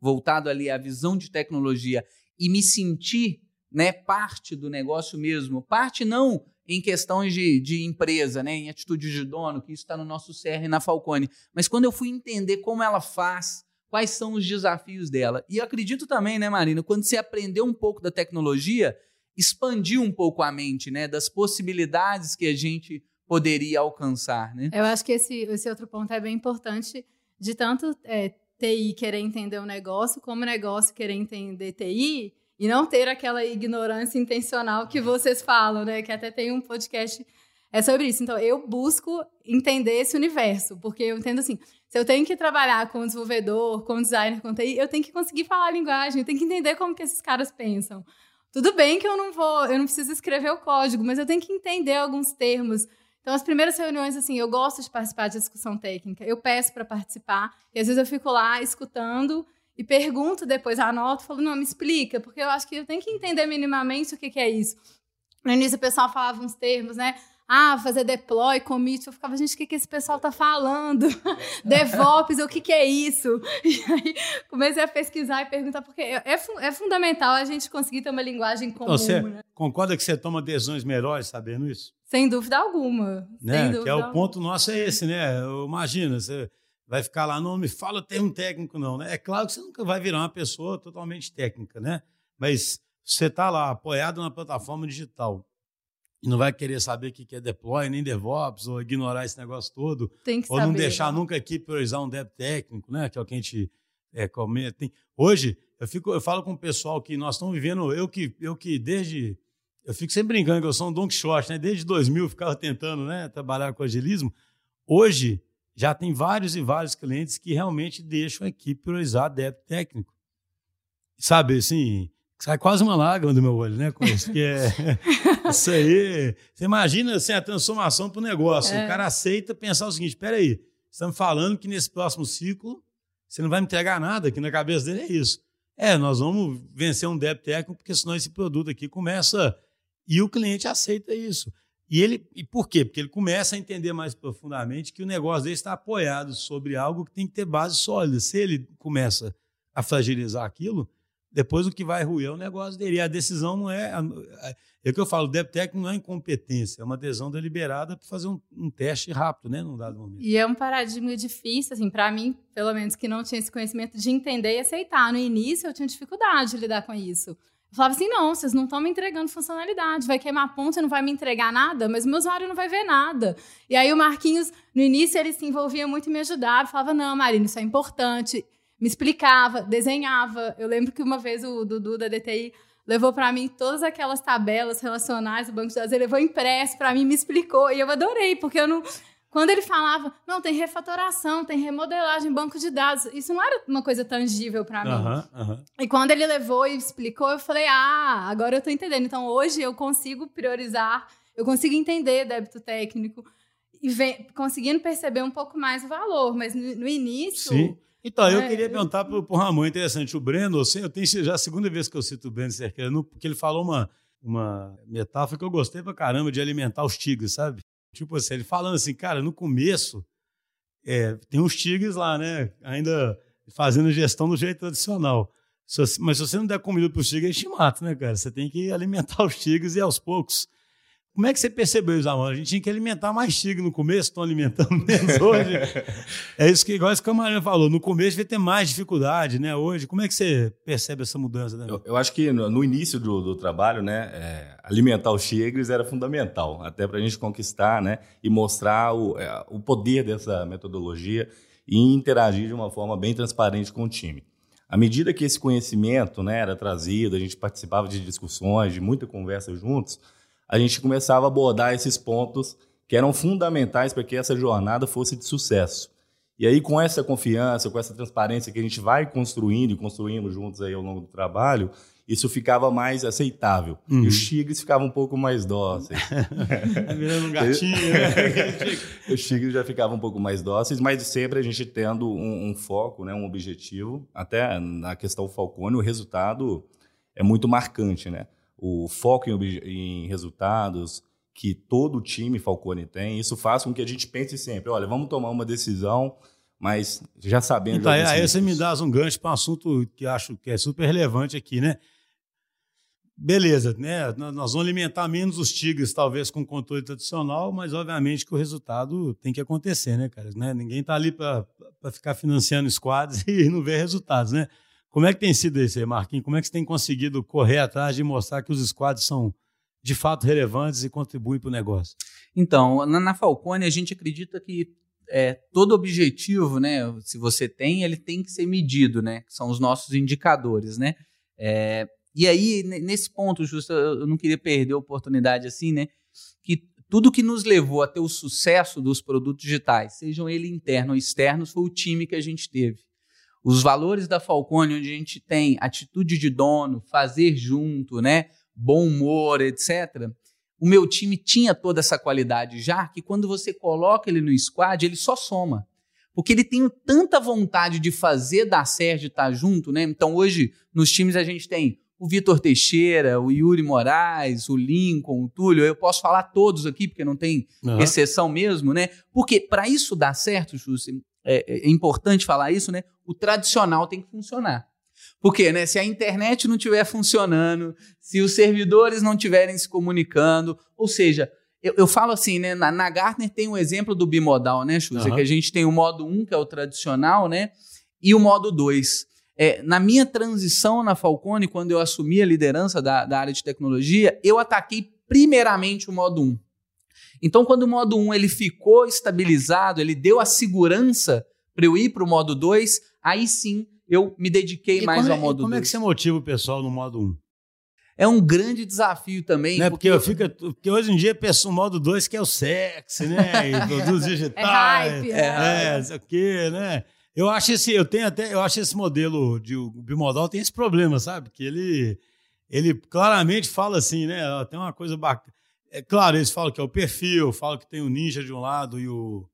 voltado ali à visão de tecnologia, e me senti né, parte do negócio mesmo, parte não em questões de, de empresa, né, em atitude de dono, que isso está no nosso CR na Falcone. Mas quando eu fui entender como ela faz, quais são os desafios dela. E acredito também, né, Marina, quando você aprendeu um pouco da tecnologia, expandiu um pouco a mente, né, das possibilidades que a gente poderia alcançar, né? Eu acho que esse, esse outro ponto é bem importante de tanto é, TI querer entender o negócio, como negócio querer entender TI, e não ter aquela ignorância intencional que vocês falam, né? Que até tem um podcast é sobre isso. Então, eu busco entender esse universo, porque eu entendo assim, se eu tenho que trabalhar com desenvolvedor, com designer, com TI, eu tenho que conseguir falar a linguagem, eu tenho que entender como que esses caras pensam. Tudo bem que eu não vou, eu não preciso escrever o código, mas eu tenho que entender alguns termos. Então, as primeiras reuniões, assim, eu gosto de participar de discussão técnica, eu peço para participar, e às vezes eu fico lá escutando e pergunto depois, anoto, falo, não, me explica, porque eu acho que eu tenho que entender minimamente o que, que é isso. No início o pessoal falava uns termos, né? Ah, fazer deploy, commit. Eu ficava, gente, o que, que esse pessoal tá falando? DevOps, o que, que é isso? E aí comecei a pesquisar e perguntar, porque é, é, fundamental a gente conseguir ter uma linguagem comum. Você né? concorda que você toma decisões melhores sabendo isso? Sem dúvida alguma. Né? Sem dúvida que é alguma. o ponto nosso é esse, né? Imagina, você vai ficar lá, não me fala termo técnico, não. Né? É claro que você nunca vai virar uma pessoa totalmente técnica, né? Mas você está lá apoiado na plataforma digital e não vai querer saber o que é deploy, nem DevOps, ou ignorar esse negócio todo, Tem que ou saber, não deixar né? nunca aqui priorizar um dev técnico, né? Que é o que a gente é, comenta. Tem- Hoje, eu, fico, eu falo com o pessoal que nós estamos vivendo, eu que, eu que desde. Eu fico sempre brincando que eu sou um Don Quixote, né? Desde 2000 eu ficava tentando né, trabalhar com agilismo. Hoje, já tem vários e vários clientes que realmente deixam a equipe priorizar débito técnico. Sabe, assim, sai quase uma lágrima do meu olho, né? Com isso, que é, isso aí. Você imagina assim, a transformação para o negócio. É. O cara aceita pensar o seguinte: espera aí, estamos falando que nesse próximo ciclo você não vai me entregar nada, que na cabeça dele é isso. É, nós vamos vencer um débito técnico, porque senão esse produto aqui começa. E o cliente aceita isso. E ele e por quê? Porque ele começa a entender mais profundamente que o negócio dele está apoiado sobre algo que tem que ter base sólida. Se ele começa a fragilizar aquilo, depois o que vai ruir é o negócio dele. E a decisão não é. É o que eu falo, o DevTech não é incompetência, é uma adesão deliberada para fazer um, um, teste rápido, né, num dado momento. E é um paradigma difícil, assim, para mim, pelo menos que não tinha esse conhecimento de entender e aceitar. No início eu tinha dificuldade de lidar com isso. Eu falava assim: não, vocês não estão me entregando funcionalidade, vai queimar a ponta, não vai me entregar nada, mas o meu usuário não vai ver nada. E aí o Marquinhos, no início, ele se envolvia muito e me ajudava, falava: não, Marina, isso é importante. Me explicava, desenhava. Eu lembro que uma vez o Dudu da DTI levou para mim todas aquelas tabelas relacionais do banco de dados, ele levou impresso para mim, me explicou, e eu adorei, porque eu não quando ele falava, não, tem refatoração, tem remodelagem, banco de dados, isso não era uma coisa tangível para mim. Uhum, uhum. E quando ele levou e explicou, eu falei, ah, agora eu tô entendendo. Então hoje eu consigo priorizar, eu consigo entender débito técnico e vem, conseguindo perceber um pouco mais o valor. Mas no, no início. Sim. Então, eu é, queria perguntar para o Ramon, interessante, o Breno, eu tenho já a segunda vez que eu cito o Breno Cerqueira, porque ele falou uma, uma metáfora que eu gostei pra caramba de alimentar os tigres, sabe? Tipo assim, ele falando assim, cara, no começo, é, tem uns tigres lá, né? Ainda fazendo gestão do jeito tradicional. Mas se você não der comida para os tigres, eles te matam, né, cara? Você tem que alimentar os tigres e aos poucos como é que você percebeu isso, Amanda? A gente tinha que alimentar mais tigre no começo, estão alimentando menos hoje. é isso que, igual esse camarada falou, no começo vai ter mais dificuldade, né? Hoje, como é que você percebe essa mudança? Né? Eu, eu, acho que no, no início do, do, trabalho, né, é, alimentar os tigres era fundamental, até para a gente conquistar, né, e mostrar o, é, o poder dessa metodologia e interagir de uma forma bem transparente com o time. À medida que esse conhecimento, né, era trazido, a gente participava de discussões, de muita conversa juntos, a gente começava a abordar esses pontos que eram fundamentais para que essa jornada fosse de sucesso. E aí, com essa confiança, com essa transparência que a gente vai construindo e construindo juntos aí ao longo do trabalho, isso ficava mais aceitável. Uhum. E os tigres ficavam um pouco mais dóceis. Tá virando um gatinho, né? os tigres já ficavam um pouco mais dóceis, mas sempre a gente tendo um, um foco, né, um objetivo. Até na questão Falcone, o resultado é muito marcante, né? O foco em, em resultados que todo time Falcone tem, isso faz com que a gente pense sempre, olha, vamos tomar uma decisão, mas já sabendo... Então, aí você me dá um gancho para um assunto que acho que é super relevante aqui, né? Beleza, né? Nós vamos alimentar menos os tigres, talvez com controle tradicional, mas obviamente que o resultado tem que acontecer, né, cara? Né? Ninguém está ali para ficar financiando squads e não ver resultados, né? Como é que tem sido isso aí, Marquinhos? Como é que você tem conseguido correr atrás de mostrar que os squads são de fato relevantes e contribuem para o negócio? Então, na, na, Falcone, a gente acredita que é, todo objetivo, né, se você tem, ele tem que ser medido, né? São os nossos indicadores, né? É, e aí, nesse ponto, justo, eu não queria perder a oportunidade assim, né? Que tudo que nos levou a ter o sucesso dos produtos digitais, sejam eles internos ou externos, foi o time que a gente teve. Os valores da Falcone, onde a gente tem atitude de dono, fazer junto, né? bom humor, etc. O meu time tinha toda essa qualidade já que quando você coloca ele no squad, ele só soma. Porque ele tem tanta vontade de fazer dar certo, de estar junto, né? Então hoje nos times a gente tem o Vitor Teixeira, o Yuri Moraes, o Lincoln, o Túlio, eu posso falar todos aqui, porque não tem uhum. exceção mesmo, né? Porque para isso dar certo, Jussi, é, é, importante falar isso, né? O tradicional tem que funcionar. Porque, né, se a internet não estiver funcionando, se os servidores não estiverem se comunicando, ou seja, eu, eu, falo assim, né, na, na Gartner tem um exemplo do bimodal, né, Xuxa? Uhum. Que a gente tem o modo 1, que é o tradicional, né, e o modo 2. É, na minha transição na Falcone, quando eu assumi a liderança da, da área de tecnologia, eu ataquei primeiramente o modo 1. Então, quando o modo 1 ele ficou estabilizado, ele deu a segurança para eu ir para o modo 2, aí sim eu me dediquei e mais ao é, modo 2. Como dois. é que você motiva o pessoal no modo 1? É um grande desafio também. Né? Porque, porque, fica, porque hoje em dia o modo 2 que é o sexy, né? E produtos digitais. É hype, né? É, isso aqui, né? Eu acho esse, eu tenho até, eu acho esse modelo de o bimodal tem esse problema, sabe? Que ele ele claramente fala assim, né? Tem uma coisa bacana. É claro, eles falam que é o perfil, falam que tem o ninja de um lado e o.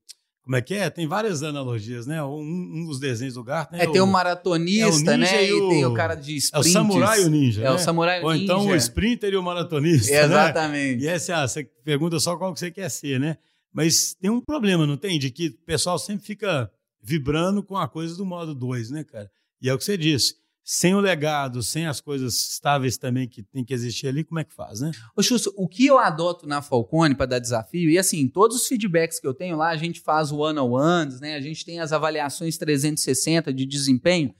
como é que é? Tem várias analogias, né? Um, um dos desenhos do Gartner. É, é tem o maratonista, é o né? E, o, e, tem o cara de sprints. É o samurai e o ninja. É né? o samurai e o ninja. Ou então o sprinter e o maratonista. Né? Exatamente. Né? E essa você pergunta só qual que você quer ser, né? Mas tem um problema, não tem? De que o pessoal sempre fica vibrando com a coisa do modo 2, né, cara? E é o que você disse sem o legado, sem as coisas estáveis também que tem que existir ali, como é que faz, né? Ô, Xusto, o que eu adoto na Falcone para dar desafio, e assim, todos os feedbacks que eu tenho lá, a gente faz o one-on-ones, né? A gente tem as avaliações 360 de desempenho.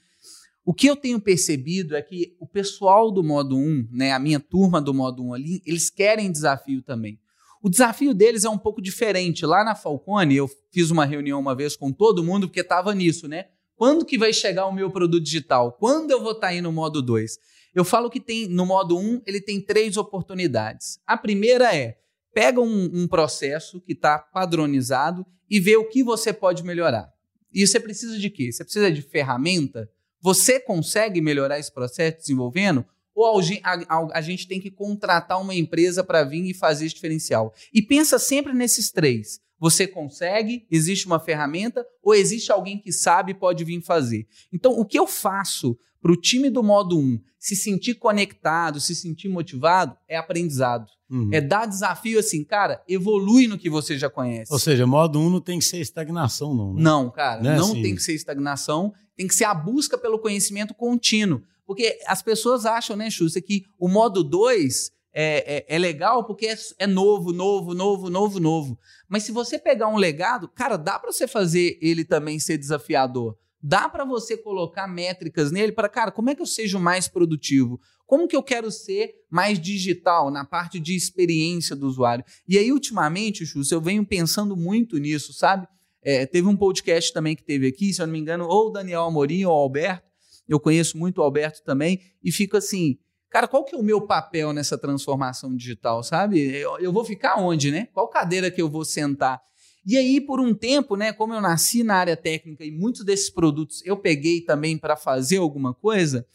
O que eu tenho percebido é que o pessoal do modo 1, né, a minha turma do modo 1 ali, eles querem desafio também. O desafio deles é um pouco diferente. Lá na Falcone, eu fiz uma reunião uma vez com todo mundo, porque estava nisso, né? Quando que vai chegar o meu produto digital? Quando eu vou estar tá aí no modo 2? Eu falo que tem no modo 1, um, ele tem três oportunidades. A primeira é, pega um, um processo que está padronizado e vê o que você pode melhorar. E você precisa de quê? Você precisa de ferramenta? Você consegue melhorar esse processo desenvolvendo? Ou a, a, a gente tem que contratar uma empresa para vir e fazer esse diferencial? E pensa sempre nesses três. Você consegue? Existe uma ferramenta? Ou existe alguém que sabe e pode vir fazer? Então, o que eu faço para o time do modo 1 se sentir conectado, se sentir motivado, é aprendizado. Uhum. É dar desafio assim, cara, evolui no que você já conhece. Ou seja, modo 1 não tem que ser estagnação, não. Né? Não, cara, não, é não assim. tem que ser estagnação, tem que ser a busca pelo conhecimento contínuo. Porque as pessoas acham, né, Xuxa, que o modo 2 é, é, é, legal porque é, é, novo, novo, novo, novo, novo. Mas se você pegar um legado, cara, dá para você fazer ele também ser desafiador. Dá para você colocar métricas nele para, cara, como é que eu seja mais produtivo? Como que eu quero ser mais digital na parte de experiência do usuário? E aí, ultimamente, Chus, eu venho pensando muito nisso, sabe? É, teve um podcast também que teve aqui, se eu não me engano, ou o Daniel Amorim ou o Alberto. Eu conheço muito o Alberto também, e fico assim, Cara, qual que é o meu papel nessa transformação digital, sabe? Eu, eu, vou ficar onde, né? Qual cadeira que eu vou sentar? E aí, por um tempo, né, como eu nasci na área técnica e muitos desses produtos eu peguei também para fazer alguma coisa,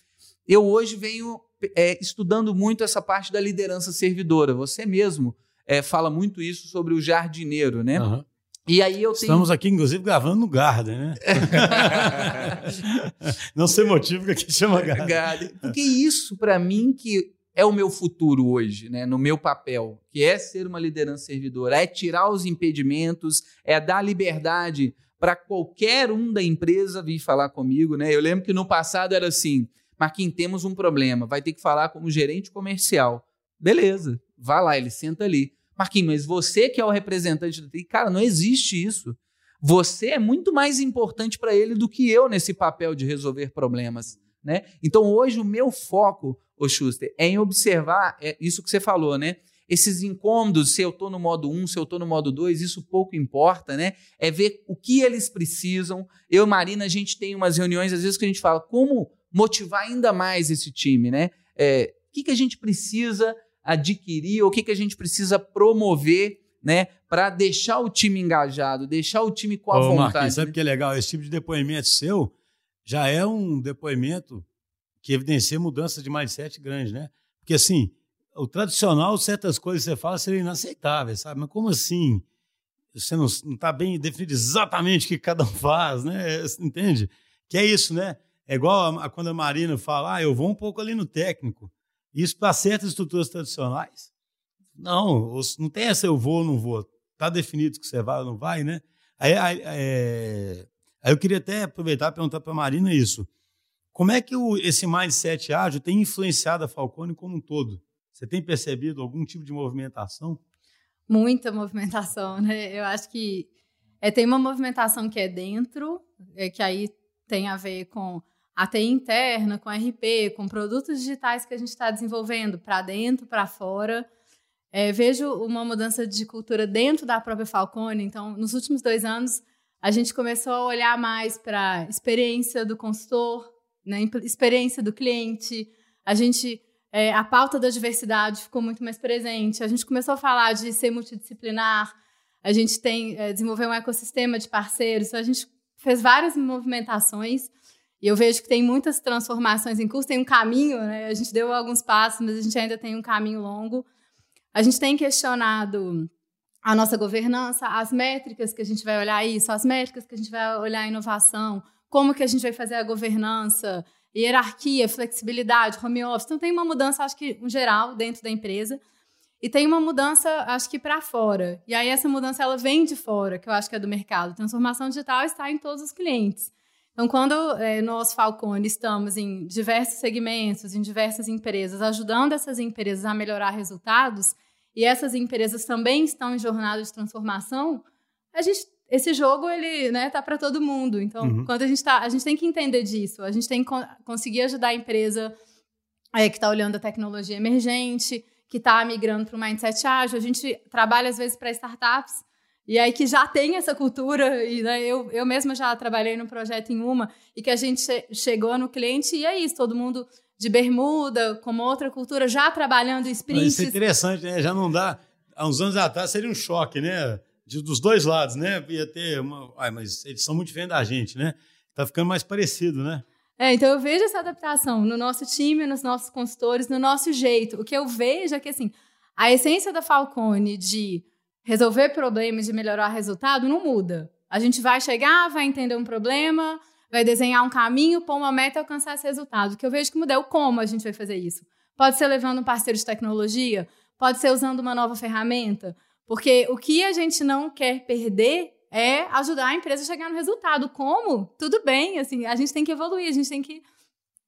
eu hoje venho é, estudando muito essa parte da liderança servidora. Você mesmo é, fala muito isso sobre o jardineiro, né? Uhum. E aí eu tenho... Estamos aqui, inclusive, gravando no Garden, né? Não sei motivo que aqui chama Garden. Garden. Porque isso, para mim, que é o meu futuro hoje, né? no meu papel, que é ser uma liderança servidora, é tirar os impedimentos, é dar liberdade para qualquer um da empresa vir falar comigo. Né? Eu lembro que no passado era assim, Marquinhos, temos um problema, vai ter que falar como gerente comercial. Beleza, vá lá, ele senta ali. Marquinhos, mas você que é o representante do TI, cara, não existe isso. Você é muito mais importante para ele do que eu nesse papel de resolver problemas. Né? Então, hoje, o meu foco, o Schuster, é em observar é isso que você falou, né? Esses incômodos, se eu estou no modo 1, se eu estou no modo 2, isso pouco importa, né? É ver o que eles precisam. Eu e Marina, a gente tem umas reuniões, às vezes, que a gente fala como motivar ainda mais esse time, né? É, o que, que a gente precisa adquirir, o que, que a gente precisa promover né, para deixar o time engajado, deixar o time com a Ô, vontade. Marquinhos, sabe o né? que é legal? Esse tipo de depoimento seu já é um depoimento que evidencia mudança de mindset grande, né? Porque assim, o tradicional, certas coisas que você fala seriam inaceitáveis, sabe? Mas como assim? Você não está bem definido exatamente o que cada um faz, né? Entende? Que é isso, né? É igual a, a, quando a Marina fala, ah, eu vou um pouco ali no técnico. Isso para certas estruturas tradicionais. Não, não tem essa eu vou ou não vou. Está definido que você vai ou não vai, né? Aí, aí, é... aí eu queria até aproveitar e perguntar para a Marina isso. Como é que o, esse mindset ágil tem influenciado a Falcone como um todo? Você tem percebido algum tipo de movimentação? Muita movimentação, né? Eu acho que é, tem uma movimentação que é dentro, é, que aí tem a ver com a TI interna, com RP, com produtos digitais que a gente está desenvolvendo para dentro, para fora. É, vejo uma mudança de cultura dentro da própria Falcone. Então, nos últimos dois anos, a gente começou a olhar mais para a experiência do consultor, né, experiência do cliente. A gente, é, a pauta da diversidade ficou muito mais presente. A gente começou a falar de ser multidisciplinar. A gente tem é, desenvolver um ecossistema de parceiros. Então, a gente fez várias movimentações. E eu vejo que tem muitas transformações em curso, tem um caminho, né? A gente deu alguns passos, mas a gente ainda tem um caminho longo. A gente tem questionado a nossa governança, as métricas que a gente vai olhar isso, as métricas que a gente vai olhar a inovação, como que a gente vai fazer a governança, hierarquia, flexibilidade, home office. Então tem uma mudança, acho que, em geral, dentro da empresa. E tem uma mudança, acho que, para fora. E aí essa mudança, ela vem de fora, que eu acho que é do mercado. Transformação digital está em todos os clientes. Então, quando é, nós, Falcone, estamos em diversos segmentos, em diversas empresas, ajudando essas empresas a melhorar resultados, e essas empresas também estão em jornada de transformação, a gente, esse jogo ele né, tá para todo mundo. Então, uhum. quando a gente tá, a gente tem que entender disso. A gente tem que conseguir ajudar a empresa é, que está olhando a tecnologia emergente, que está migrando para o mindset ágil. A gente trabalha às vezes para startups e aí que já tem essa cultura, e né, eu, eu mesma já trabalhei num projeto em uma, e que a gente che chegou no cliente e é isso, todo mundo de bermuda, com outra cultura, já trabalhando sprints. Isso é interessante, né? Já não dá. Há uns anos atrás seria um choque, né? De, dos dois lados, né? Ia ter uma. Ai, mas eles são muito diferentes da gente, né? Tá ficando mais parecido, né? É, então eu vejo essa adaptação no nosso time, nos nossos consultores, no nosso jeito. O que eu vejo é que, assim, a essência da Falcone de resolver problemas, de melhorar resultado, não muda. A gente vai chegar, vai entender um problema, vai desenhar um caminho, pôr uma meta e alcançar esse resultado. O que eu vejo que muda é o como a gente vai fazer isso. Pode ser levando um parceiro de tecnologia, pode ser usando uma nova ferramenta, porque o que a gente não quer perder é ajudar a empresa a chegar no resultado. Como? Tudo bem, assim, a gente tem que evoluir, a gente tem que. Né?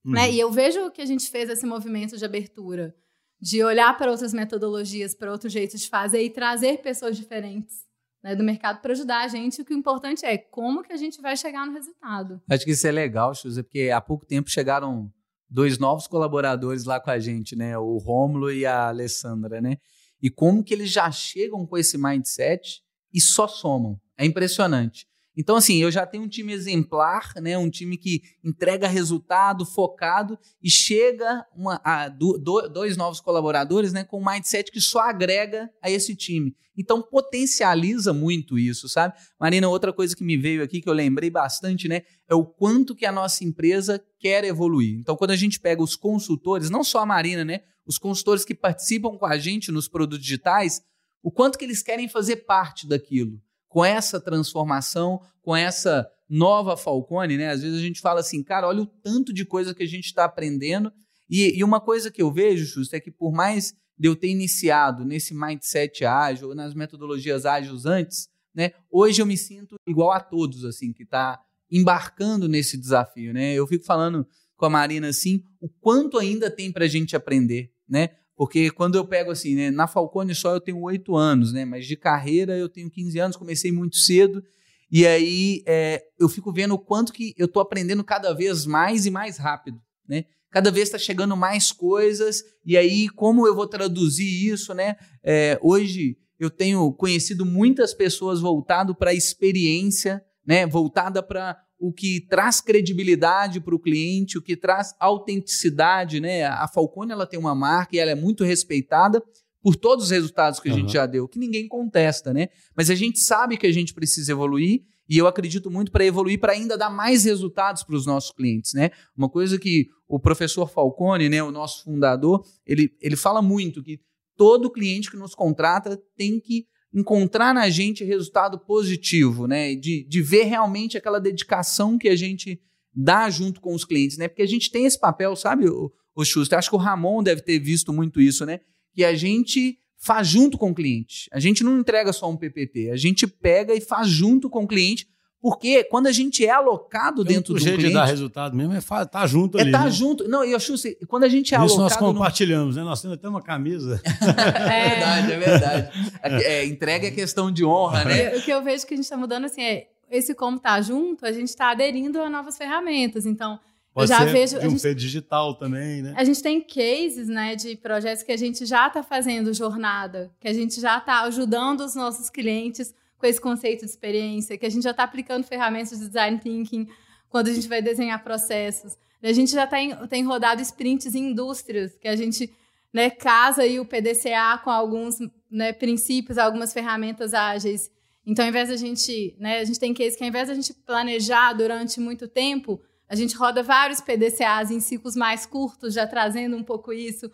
Uhum. Né? E eu vejo que a gente fez esse movimento de abertura, de olhar para outras metodologias, para outros jeitos de fazer e trazer pessoas diferentes né, do mercado para ajudar a gente. O que é importante é como que a gente vai chegar no resultado. Acho que isso é legal, Xuxa, porque há pouco tempo chegaram dois novos colaboradores lá com a gente, né? O Rômulo e a Alessandra, né? E como que eles já chegam com esse mindset e só somam. É impressionante. Então, assim, eu já tenho um time exemplar, né? um time que entrega resultado, focado, e chega uma, a, do, dois novos colaboradores né? com um mindset que só agrega a esse time. Então, potencializa muito isso, sabe? Marina, outra coisa que me veio aqui, que eu lembrei bastante, né? É o quanto que a nossa empresa quer evoluir. Então, quando a gente pega os consultores, não só a Marina, né? Os consultores que participam com a gente nos produtos digitais, o quanto que eles querem fazer parte daquilo com essa transformação, com essa nova Falcone, né? Às vezes a gente fala assim, cara, olha o tanto de coisa que a gente está aprendendo. E, e, uma coisa que eu vejo, Justo, é que por mais de eu ter iniciado nesse mindset ágil, nas metodologias ágeis antes, né? Hoje eu me sinto igual a todos, assim, que está embarcando nesse desafio, né? Eu fico falando com a Marina assim, o quanto ainda tem para a gente aprender, né? Porque quando eu pego assim, né, na Falcone só eu tenho oito anos, né, mas de carreira eu tenho 15 anos, comecei muito cedo, e aí é, eu fico vendo o quanto que eu estou aprendendo cada vez mais e mais rápido. Né? Cada vez está chegando mais coisas, e aí como eu vou traduzir isso? Né? É, hoje eu tenho conhecido muitas pessoas voltado para a experiência, né, voltada para o que traz credibilidade para o cliente, o que traz autenticidade, né? A Falcone ela tem uma marca e ela é muito respeitada por todos os resultados que a uhum. gente já deu, que ninguém contesta, né? Mas a gente sabe que a gente precisa evoluir e eu acredito muito para evoluir para ainda dar mais resultados para os nossos clientes, né? Uma coisa que o professor Falcone, né, o nosso fundador, ele, ele fala muito que todo cliente que nos contrata tem que encontrar na gente resultado positivo, né? De, de ver realmente aquela dedicação que a gente dá junto com os clientes, né? Porque a gente tem esse papel, sabe, o, o Schuster? Acho que o Ramon deve ter visto muito isso, né? Que a gente faz junto com o cliente. A gente não entrega só um PPT, a gente pega e faz junto com o cliente porque quando a gente é alocado Tem dentro um do jeito cliente... de dar resultado mesmo é estar tá junto é ali. É estar né? junto. Não, eu acho assim, quando a gente é Isso alocado... nós compartilhamos, no... né? Nós temos até uma camisa. é verdade, é verdade. É, entrega é questão de honra, né? O que eu vejo que a gente está mudando, assim, é esse como tá junto, a gente está aderindo a novas ferramentas. Então, Pode eu já ser vejo... de um gente, digital também, né? A gente tem cases, né, de projetos que a gente já está fazendo jornada, que a gente já está ajudando os nossos clientes com esse conceito de experiência, que a gente já está aplicando ferramentas de design thinking quando a gente vai desenhar processos. A gente já tem, tem rodado sprints em indústrias, que a gente né, casa aí o PDCA com alguns né, princípios, algumas ferramentas ágeis. Então, ao invés da gente, né, a gente tem case que ao invés da gente planejar durante muito tempo, a gente roda vários PDCAs em ciclos mais curtos, já trazendo um pouco isso.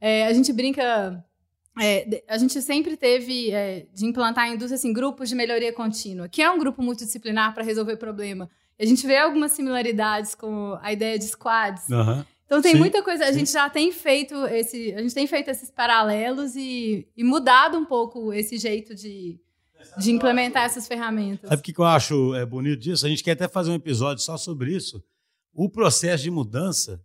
É, a gente brinca é, a gente sempre teve é, de implantar a indústria assim, grupos de melhoria contínua, que é um grupo multidisciplinar para resolver problema. A gente vê algumas similaridades com a ideia de squads. Uhum. Então tem Sim, muita coisa, a sim. gente já tem feito esse, a gente tem feito esses paralelos e, e mudado um pouco esse jeito de, de implementar essas ferramentas. Sabe o que que eu acho é, bonito disso? A gente quer até fazer um episódio só sobre isso. O processo de mudança,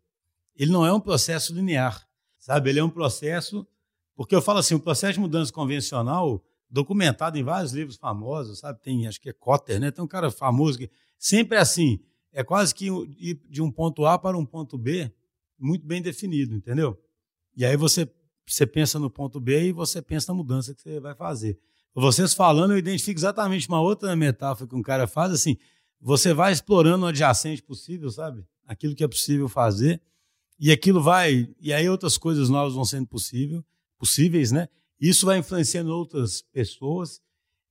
ele não é um processo linear, sabe? Ele é um processo, porque eu falo assim, o processo de mudança convencional, documentado em vários livros famosos, sabe? Tem, acho que é Cotter, né? Tem um cara famoso que sempre é assim, é quase que ir de um ponto A para um ponto B, muito bem definido, entendeu? E aí você, você pensa no ponto B e você pensa na mudança que você vai fazer. Vocês falando, eu identifico exatamente uma outra metáfora que um cara faz, assim, você vai explorando o adjacente possível, sabe? Aquilo que é possível fazer, e aquilo vai, e aí outras coisas novas vão sendo possível, possíveis, né? Isso vai influenciando outras pessoas,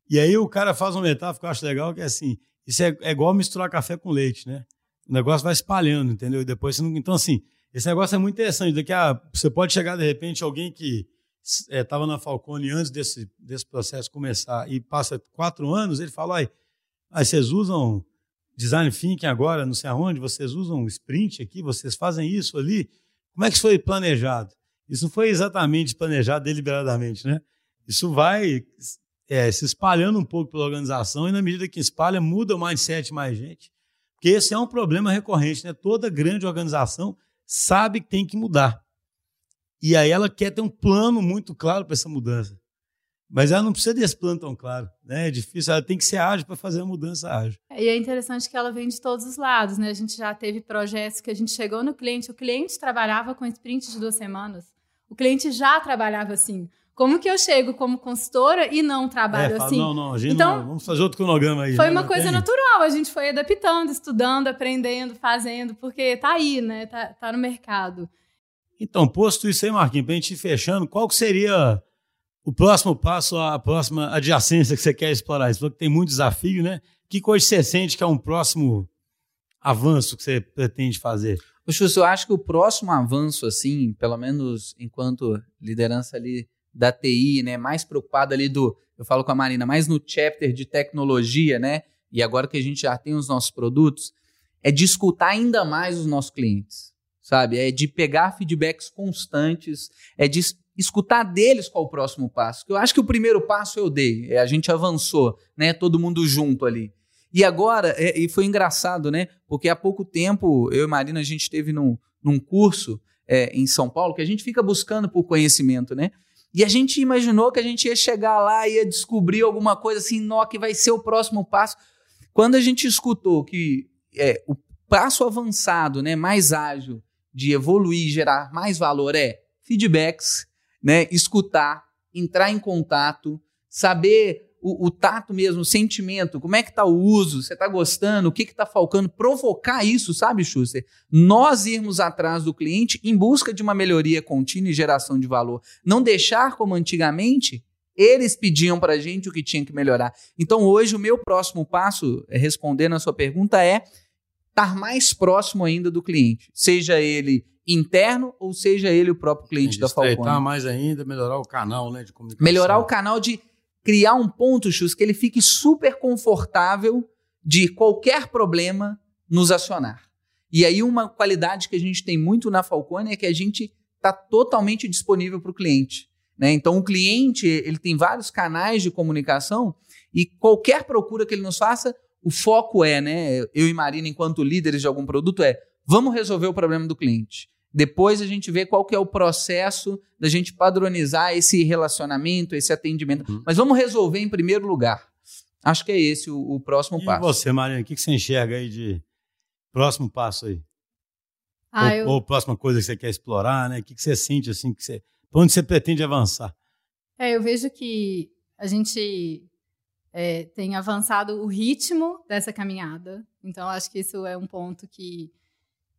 e aí o cara faz uma metáfora que eu acho legal, que é assim, isso é, é igual misturar café com leite, né? O negócio vai espalhando, entendeu? E depois não... Então, assim, esse negócio é muito interessante. Daqui a, você pode chegar, de repente, alguém que estava na Falcone antes desse, desse processo começar e passa quatro anos, ele fala, ai, vocês usam design thinking agora, não sei aonde, vocês usam sprint aqui, vocês fazem isso ali. Como é que isso foi planejado? Isso não foi exatamente planejado deliberadamente, né? Isso vai é, se espalhando um pouco pela organização e na medida que espalha, muda o mindset mais gente. Porque esse é um problema recorrente, né? Toda grande organização sabe que tem que mudar. E aí ela quer ter um plano muito claro para essa mudança. Mas ela não precisa desse plano tão claro. Né? É difícil, ela tem que ser ágil para fazer a mudança ágil. E é interessante que ela vem de todos os lados, né? A gente já teve projetos que a gente chegou no cliente, o cliente trabalhava com sprint de duas semanas. O cliente já trabalhava assim. Como que eu chego como consultora e não trabalho É, fala, assim? não, não, a gente Então, não, vamos fazer outro cronograma aí. Foi né? uma coisa tem- natural, a gente foi adaptando, estudando, aprendendo, fazendo, porque tá aí, né? Tá, tá no mercado. Então, posto isso aí, Marquinhos, para a gente ir fechando, qual que seria o próximo passo, a próxima adjacência que você quer explorar? Você falou que tem muito desafio, né? Que coisa você sente que é um próximo avanço que você pretende fazer? Chus, eu acho que o próximo avanço, assim, pelo menos enquanto liderança ali da TI, né, mais preocupado ali do, eu falo com a Marina, mais no chapter de tecnologia, né, e agora que a gente já tem os nossos produtos, é de escutar ainda mais os nossos clientes, sabe? É de pegar feedbacks constantes, é de es- escutar deles qual o próximo passo. Eu acho que o primeiro passo eu dei, é, a gente avançou, né, todo mundo junto ali. E agora, é, e foi engraçado, né? Porque há pouco tempo, eu e Marina, a gente esteve num, num curso é, em São Paulo que a gente fica buscando por conhecimento, né? E a gente imaginou que a gente ia chegar lá e ia descobrir alguma coisa assim, nó, que vai ser o próximo passo. Quando a gente escutou que é, o passo avançado, né, mais ágil de evoluir e gerar mais valor é feedbacks, né, escutar, entrar em contato, saber o, o tato mesmo, o sentimento, como é que tá o uso, você tá gostando, o que que tá faltando, provocar isso, sabe, Schuster? Nós irmos atrás do cliente em busca de uma melhoria contínua e geração de valor. Não deixar como antigamente, eles pediam pra gente o que tinha que melhorar. Então hoje o meu próximo passo, é, respondendo a sua pergunta, é estar mais próximo ainda do cliente, seja ele interno ou seja ele o próprio cliente da Falcone. Estreitar mais ainda, melhorar o canal né, de comunicação. Melhorar o canal de criar um ponto, Chus, que ele fique super confortável de qualquer problema nos acionar. E aí uma qualidade que a gente tem muito na Falcone é que a gente está totalmente disponível para o cliente. Né? Então o cliente ele tem vários canais de comunicação e qualquer procura que ele nos faça, o foco é, né? Eu e Marina, enquanto líderes de algum produto, é vamos resolver o problema do cliente. Depois a gente vê qual que é o processo da gente padronizar esse relacionamento, esse atendimento. Uhum. Mas vamos resolver em primeiro lugar. Acho que é esse o, o próximo E passo. você, Marina, o que que você enxerga aí de próximo passo aí? Ah, ou, eu, ou próxima coisa que você quer explorar, né? O que que você sente assim, que você, pra onde você pretende avançar? é, eu vejo que a gente é, tem avançado o ritmo dessa caminhada. Então, acho que isso é um ponto que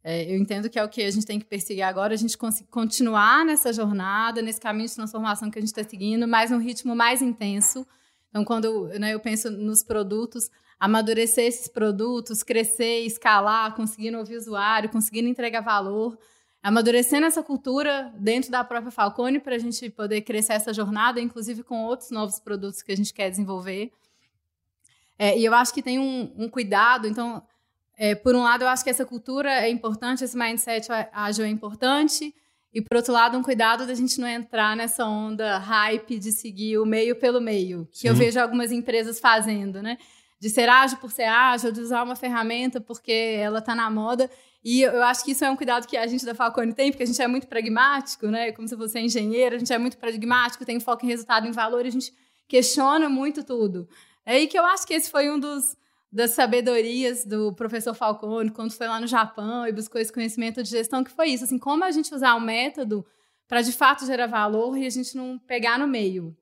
é, eu entendo que é o que a gente tem que perseguir agora, a gente continuar nessa jornada, nesse caminho de transformação que a gente está seguindo, mas num ritmo mais intenso. Então, quando né, eu penso nos produtos, amadurecer esses produtos, crescer, escalar, conseguindo ouvir o usuário, conseguindo entregar valor, amadurecendo essa cultura dentro da própria Falcone para a gente poder crescer essa jornada, inclusive com outros novos produtos que a gente quer desenvolver. É, e eu acho que tem um, um cuidado, então, é, por um lado, eu acho que essa cultura é importante, esse mindset ágil é importante, e por outro lado, um cuidado da gente não entrar nessa onda hype de seguir o meio pelo meio, Sim. que eu vejo algumas empresas fazendo, né? De ser ágil por ser ágil, de usar uma ferramenta porque ela está na moda. E eu acho que isso é um cuidado que a gente da Falcone tem, porque a gente é muito pragmático, né? Como se você é engenheiro, a gente é muito pragmático, tem foco em resultado, em valor, a gente questiona muito tudo. É aí que eu acho que esse foi um dos das sabedorias do professor Falcone quando foi lá no Japão e buscou esse conhecimento de gestão, que foi isso, assim, como a gente usar o método para de fato gerar valor e a gente não pegar no meio.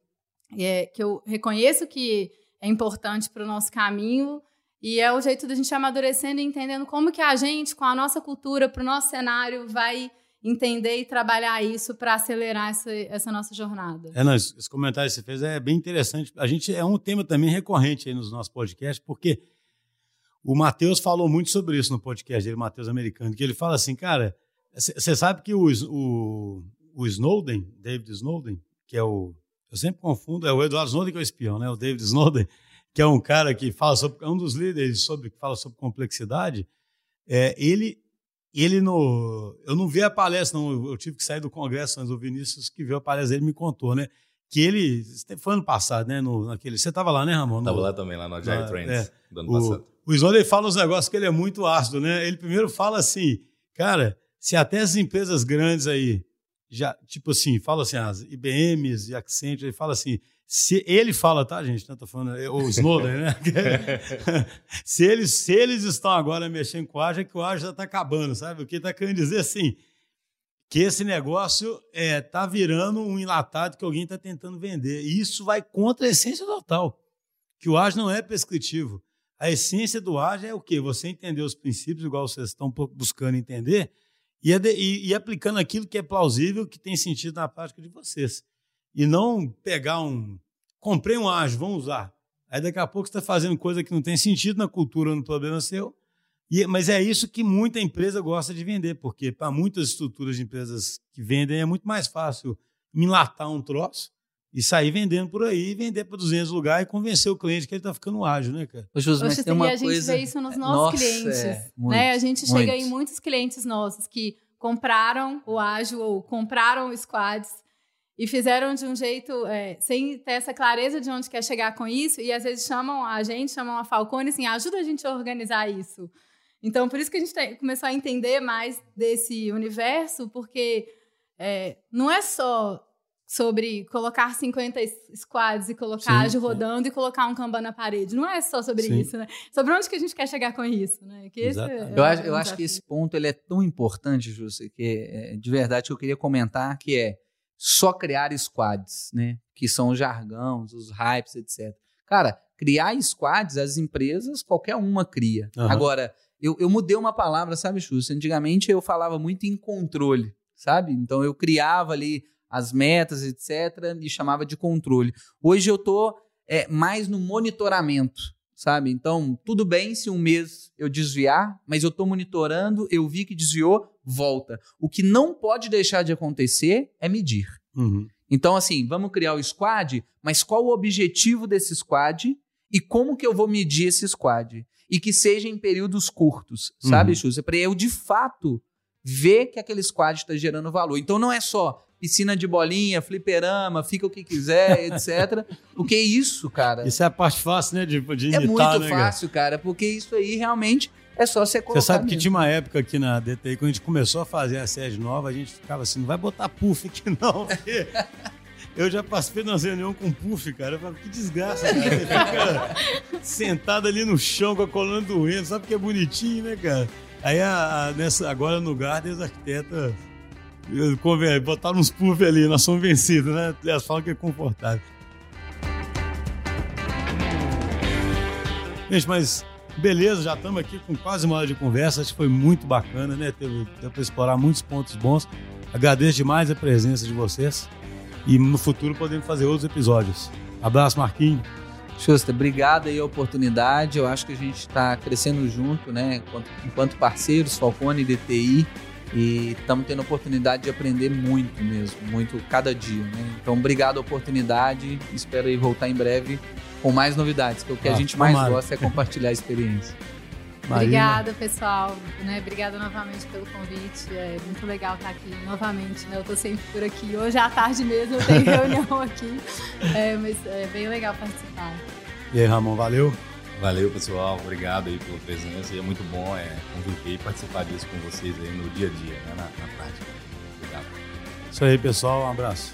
É, que eu reconheço que é importante para o nosso caminho, e é o jeito da gente amadurecendo e entendendo como que a gente, com a nossa cultura, para o nosso cenário, vai entender e trabalhar isso para acelerar essa, essa, nossa jornada. É, não, esse comentário que você fez é bem interessante. A gente é um tema também recorrente nos nossos podcasts, porque o Matheus falou muito sobre isso no podcast dele, Matheus Americano, que ele fala assim, cara, você sabe que o, o, o Snowden, David Snowden, que é o. Eu sempre confundo, é o Eduardo Snowden que é o espião, né? O David Snowden que é um cara que fala sobre, é um dos líderes sobre, que fala sobre complexidade, é, ele, ele no, eu não vi a palestra, não, eu tive que sair do congresso antes, o Vinícius que viu a palestra, ele me contou, né, que ele, foi ano passado, né, no, naquele, você estava lá, né, Ramon? Estava lá também, lá no Agile Trends, é, do ano o, passado. O Isolde fala uns negócios que ele é muito ácido, né, ele primeiro fala assim, cara, se até as empresas grandes aí, já, tipo assim, fala assim, as IBMs e Accenture, ele fala assim, se ele fala, tá, gente? Não tô falando, é, o Snowden, né? se, eles, se eles estão agora mexendo com o ágio, é que o ágio já está acabando, sabe? O que está querendo dizer assim, que esse negócio é, tá virando um enlatado que alguém está tentando vender. E isso vai contra a essência total, que o ágio não é prescritivo. A essência do ágio é o quê? Você entender os princípios, igual vocês estão buscando entender, e, e, e aplicando aquilo que é plausível, que tem sentido na prática de vocês e não pegar um. Comprei um ágil, vamos usar. Aí daqui a pouco você está fazendo coisa que não tem sentido na cultura, no problema seu. E, mas é isso que muita empresa gosta de vender, porque para muitas estruturas de empresas que vendem é muito mais fácil enlatar um troço e sair vendendo por aí, vender para 200 lugares e convencer o cliente que ele está ficando ágil, né, cara? Ô, Jus, mas tem uma e a gente coisa... vê isso nos nossos Nossa, clientes. É, muito, né? A gente muito. chega em muitos clientes nossos que compraram o ágil ou compraram o squads e fizeram de um jeito é, sem ter essa clareza de onde quer chegar com isso e às vezes chamam a gente, chamam a Falcone assim, ajuda a gente a organizar isso. Então, por isso que a gente tem, começou a entender mais desse universo, porque é, não é só sobre colocar 50 squads e colocar ágil rodando e colocar um Kanban na parede. Não é só sobre sim. isso, né? Sobre onde que a gente quer chegar com isso, né? Que esse é, eu acho, eu acho que esse ponto ele é tão importante, Júcia, que é, de verdade que eu queria comentar, que é só criar squads, né? Que são os jargões, os hypes, etc. Cara, criar squads, as empresas, qualquer uma cria. Uhum. Agora, eu, eu mudei uma palavra, sabe, Chus? Antigamente eu falava muito em controle, sabe? Então eu criava ali as metas, etc., e chamava de controle. Hoje eu tô é, mais no monitoramento, sabe? Então, tudo bem se um mês eu desviar, mas eu estou monitorando, eu vi que desviou, volta. O que não pode deixar de acontecer é medir. Uhum. Então, assim, vamos criar o squad, mas qual o objetivo desse squad e como que eu vou medir esse squad? E que seja em períodos curtos, sabe, uhum. Para eu, de fato, ver que aquele squad está gerando valor. Então, não é só piscina de bolinha, fliperama, fica o que quiser, etc. Porque isso, cara... Isso é a parte fácil, né, de, de imitar, É muito né, fácil, cara? porque isso aí realmente é só você colocar. Você sabe mesmo. que tinha uma época aqui na DTI, quando a gente começou a fazer a sede nova, a gente ficava assim, não vai botar puff aqui não, porque... Eu já participei de uma reunião com puff, cara. Eu falei, que desgraça, cara. Você fica sentado ali no chão com a coluna doendo, sabe que é bonitinho, né, cara? Aí a, a, nessa, agora no Garden, os arquitetos botaram uns puff ali, nós somos vencidos, né? Eles falam que é confortável. Gente, mas Beleza, já estamos aqui com quase uma hora de conversa. Acho que foi muito bacana, né? Teve, deu para explorar muitos pontos bons. Agradeço demais a presença de vocês. E no futuro podemos fazer outros episódios. Abraço, Marquinhos. Xusta, obrigado aí a oportunidade. Eu acho que a gente está crescendo junto, né? Enquanto, enquanto parceiros, Falcone e DTI. E estamos tendo a oportunidade de aprender muito mesmo, muito cada dia. Né? Então, obrigado a oportunidade. Espero aí voltar em breve com mais novidades, que o que ah, a gente mais tomara. gosta é compartilhar a experiência. Obrigada, pessoal. Né, obrigada novamente pelo convite. É muito legal estar aqui novamente. Né? Eu estou sempre por aqui. Hoje à tarde mesmo eu tenho reunião aqui. É, mas é bem legal participar. E aí, Ramon, valeu? Valeu, pessoal. Obrigado aí pela presença. É muito bom é, conviver e participar disso com vocês aí no dia a dia, né? na, na prática. Obrigado. Isso aí, pessoal. Um abraço.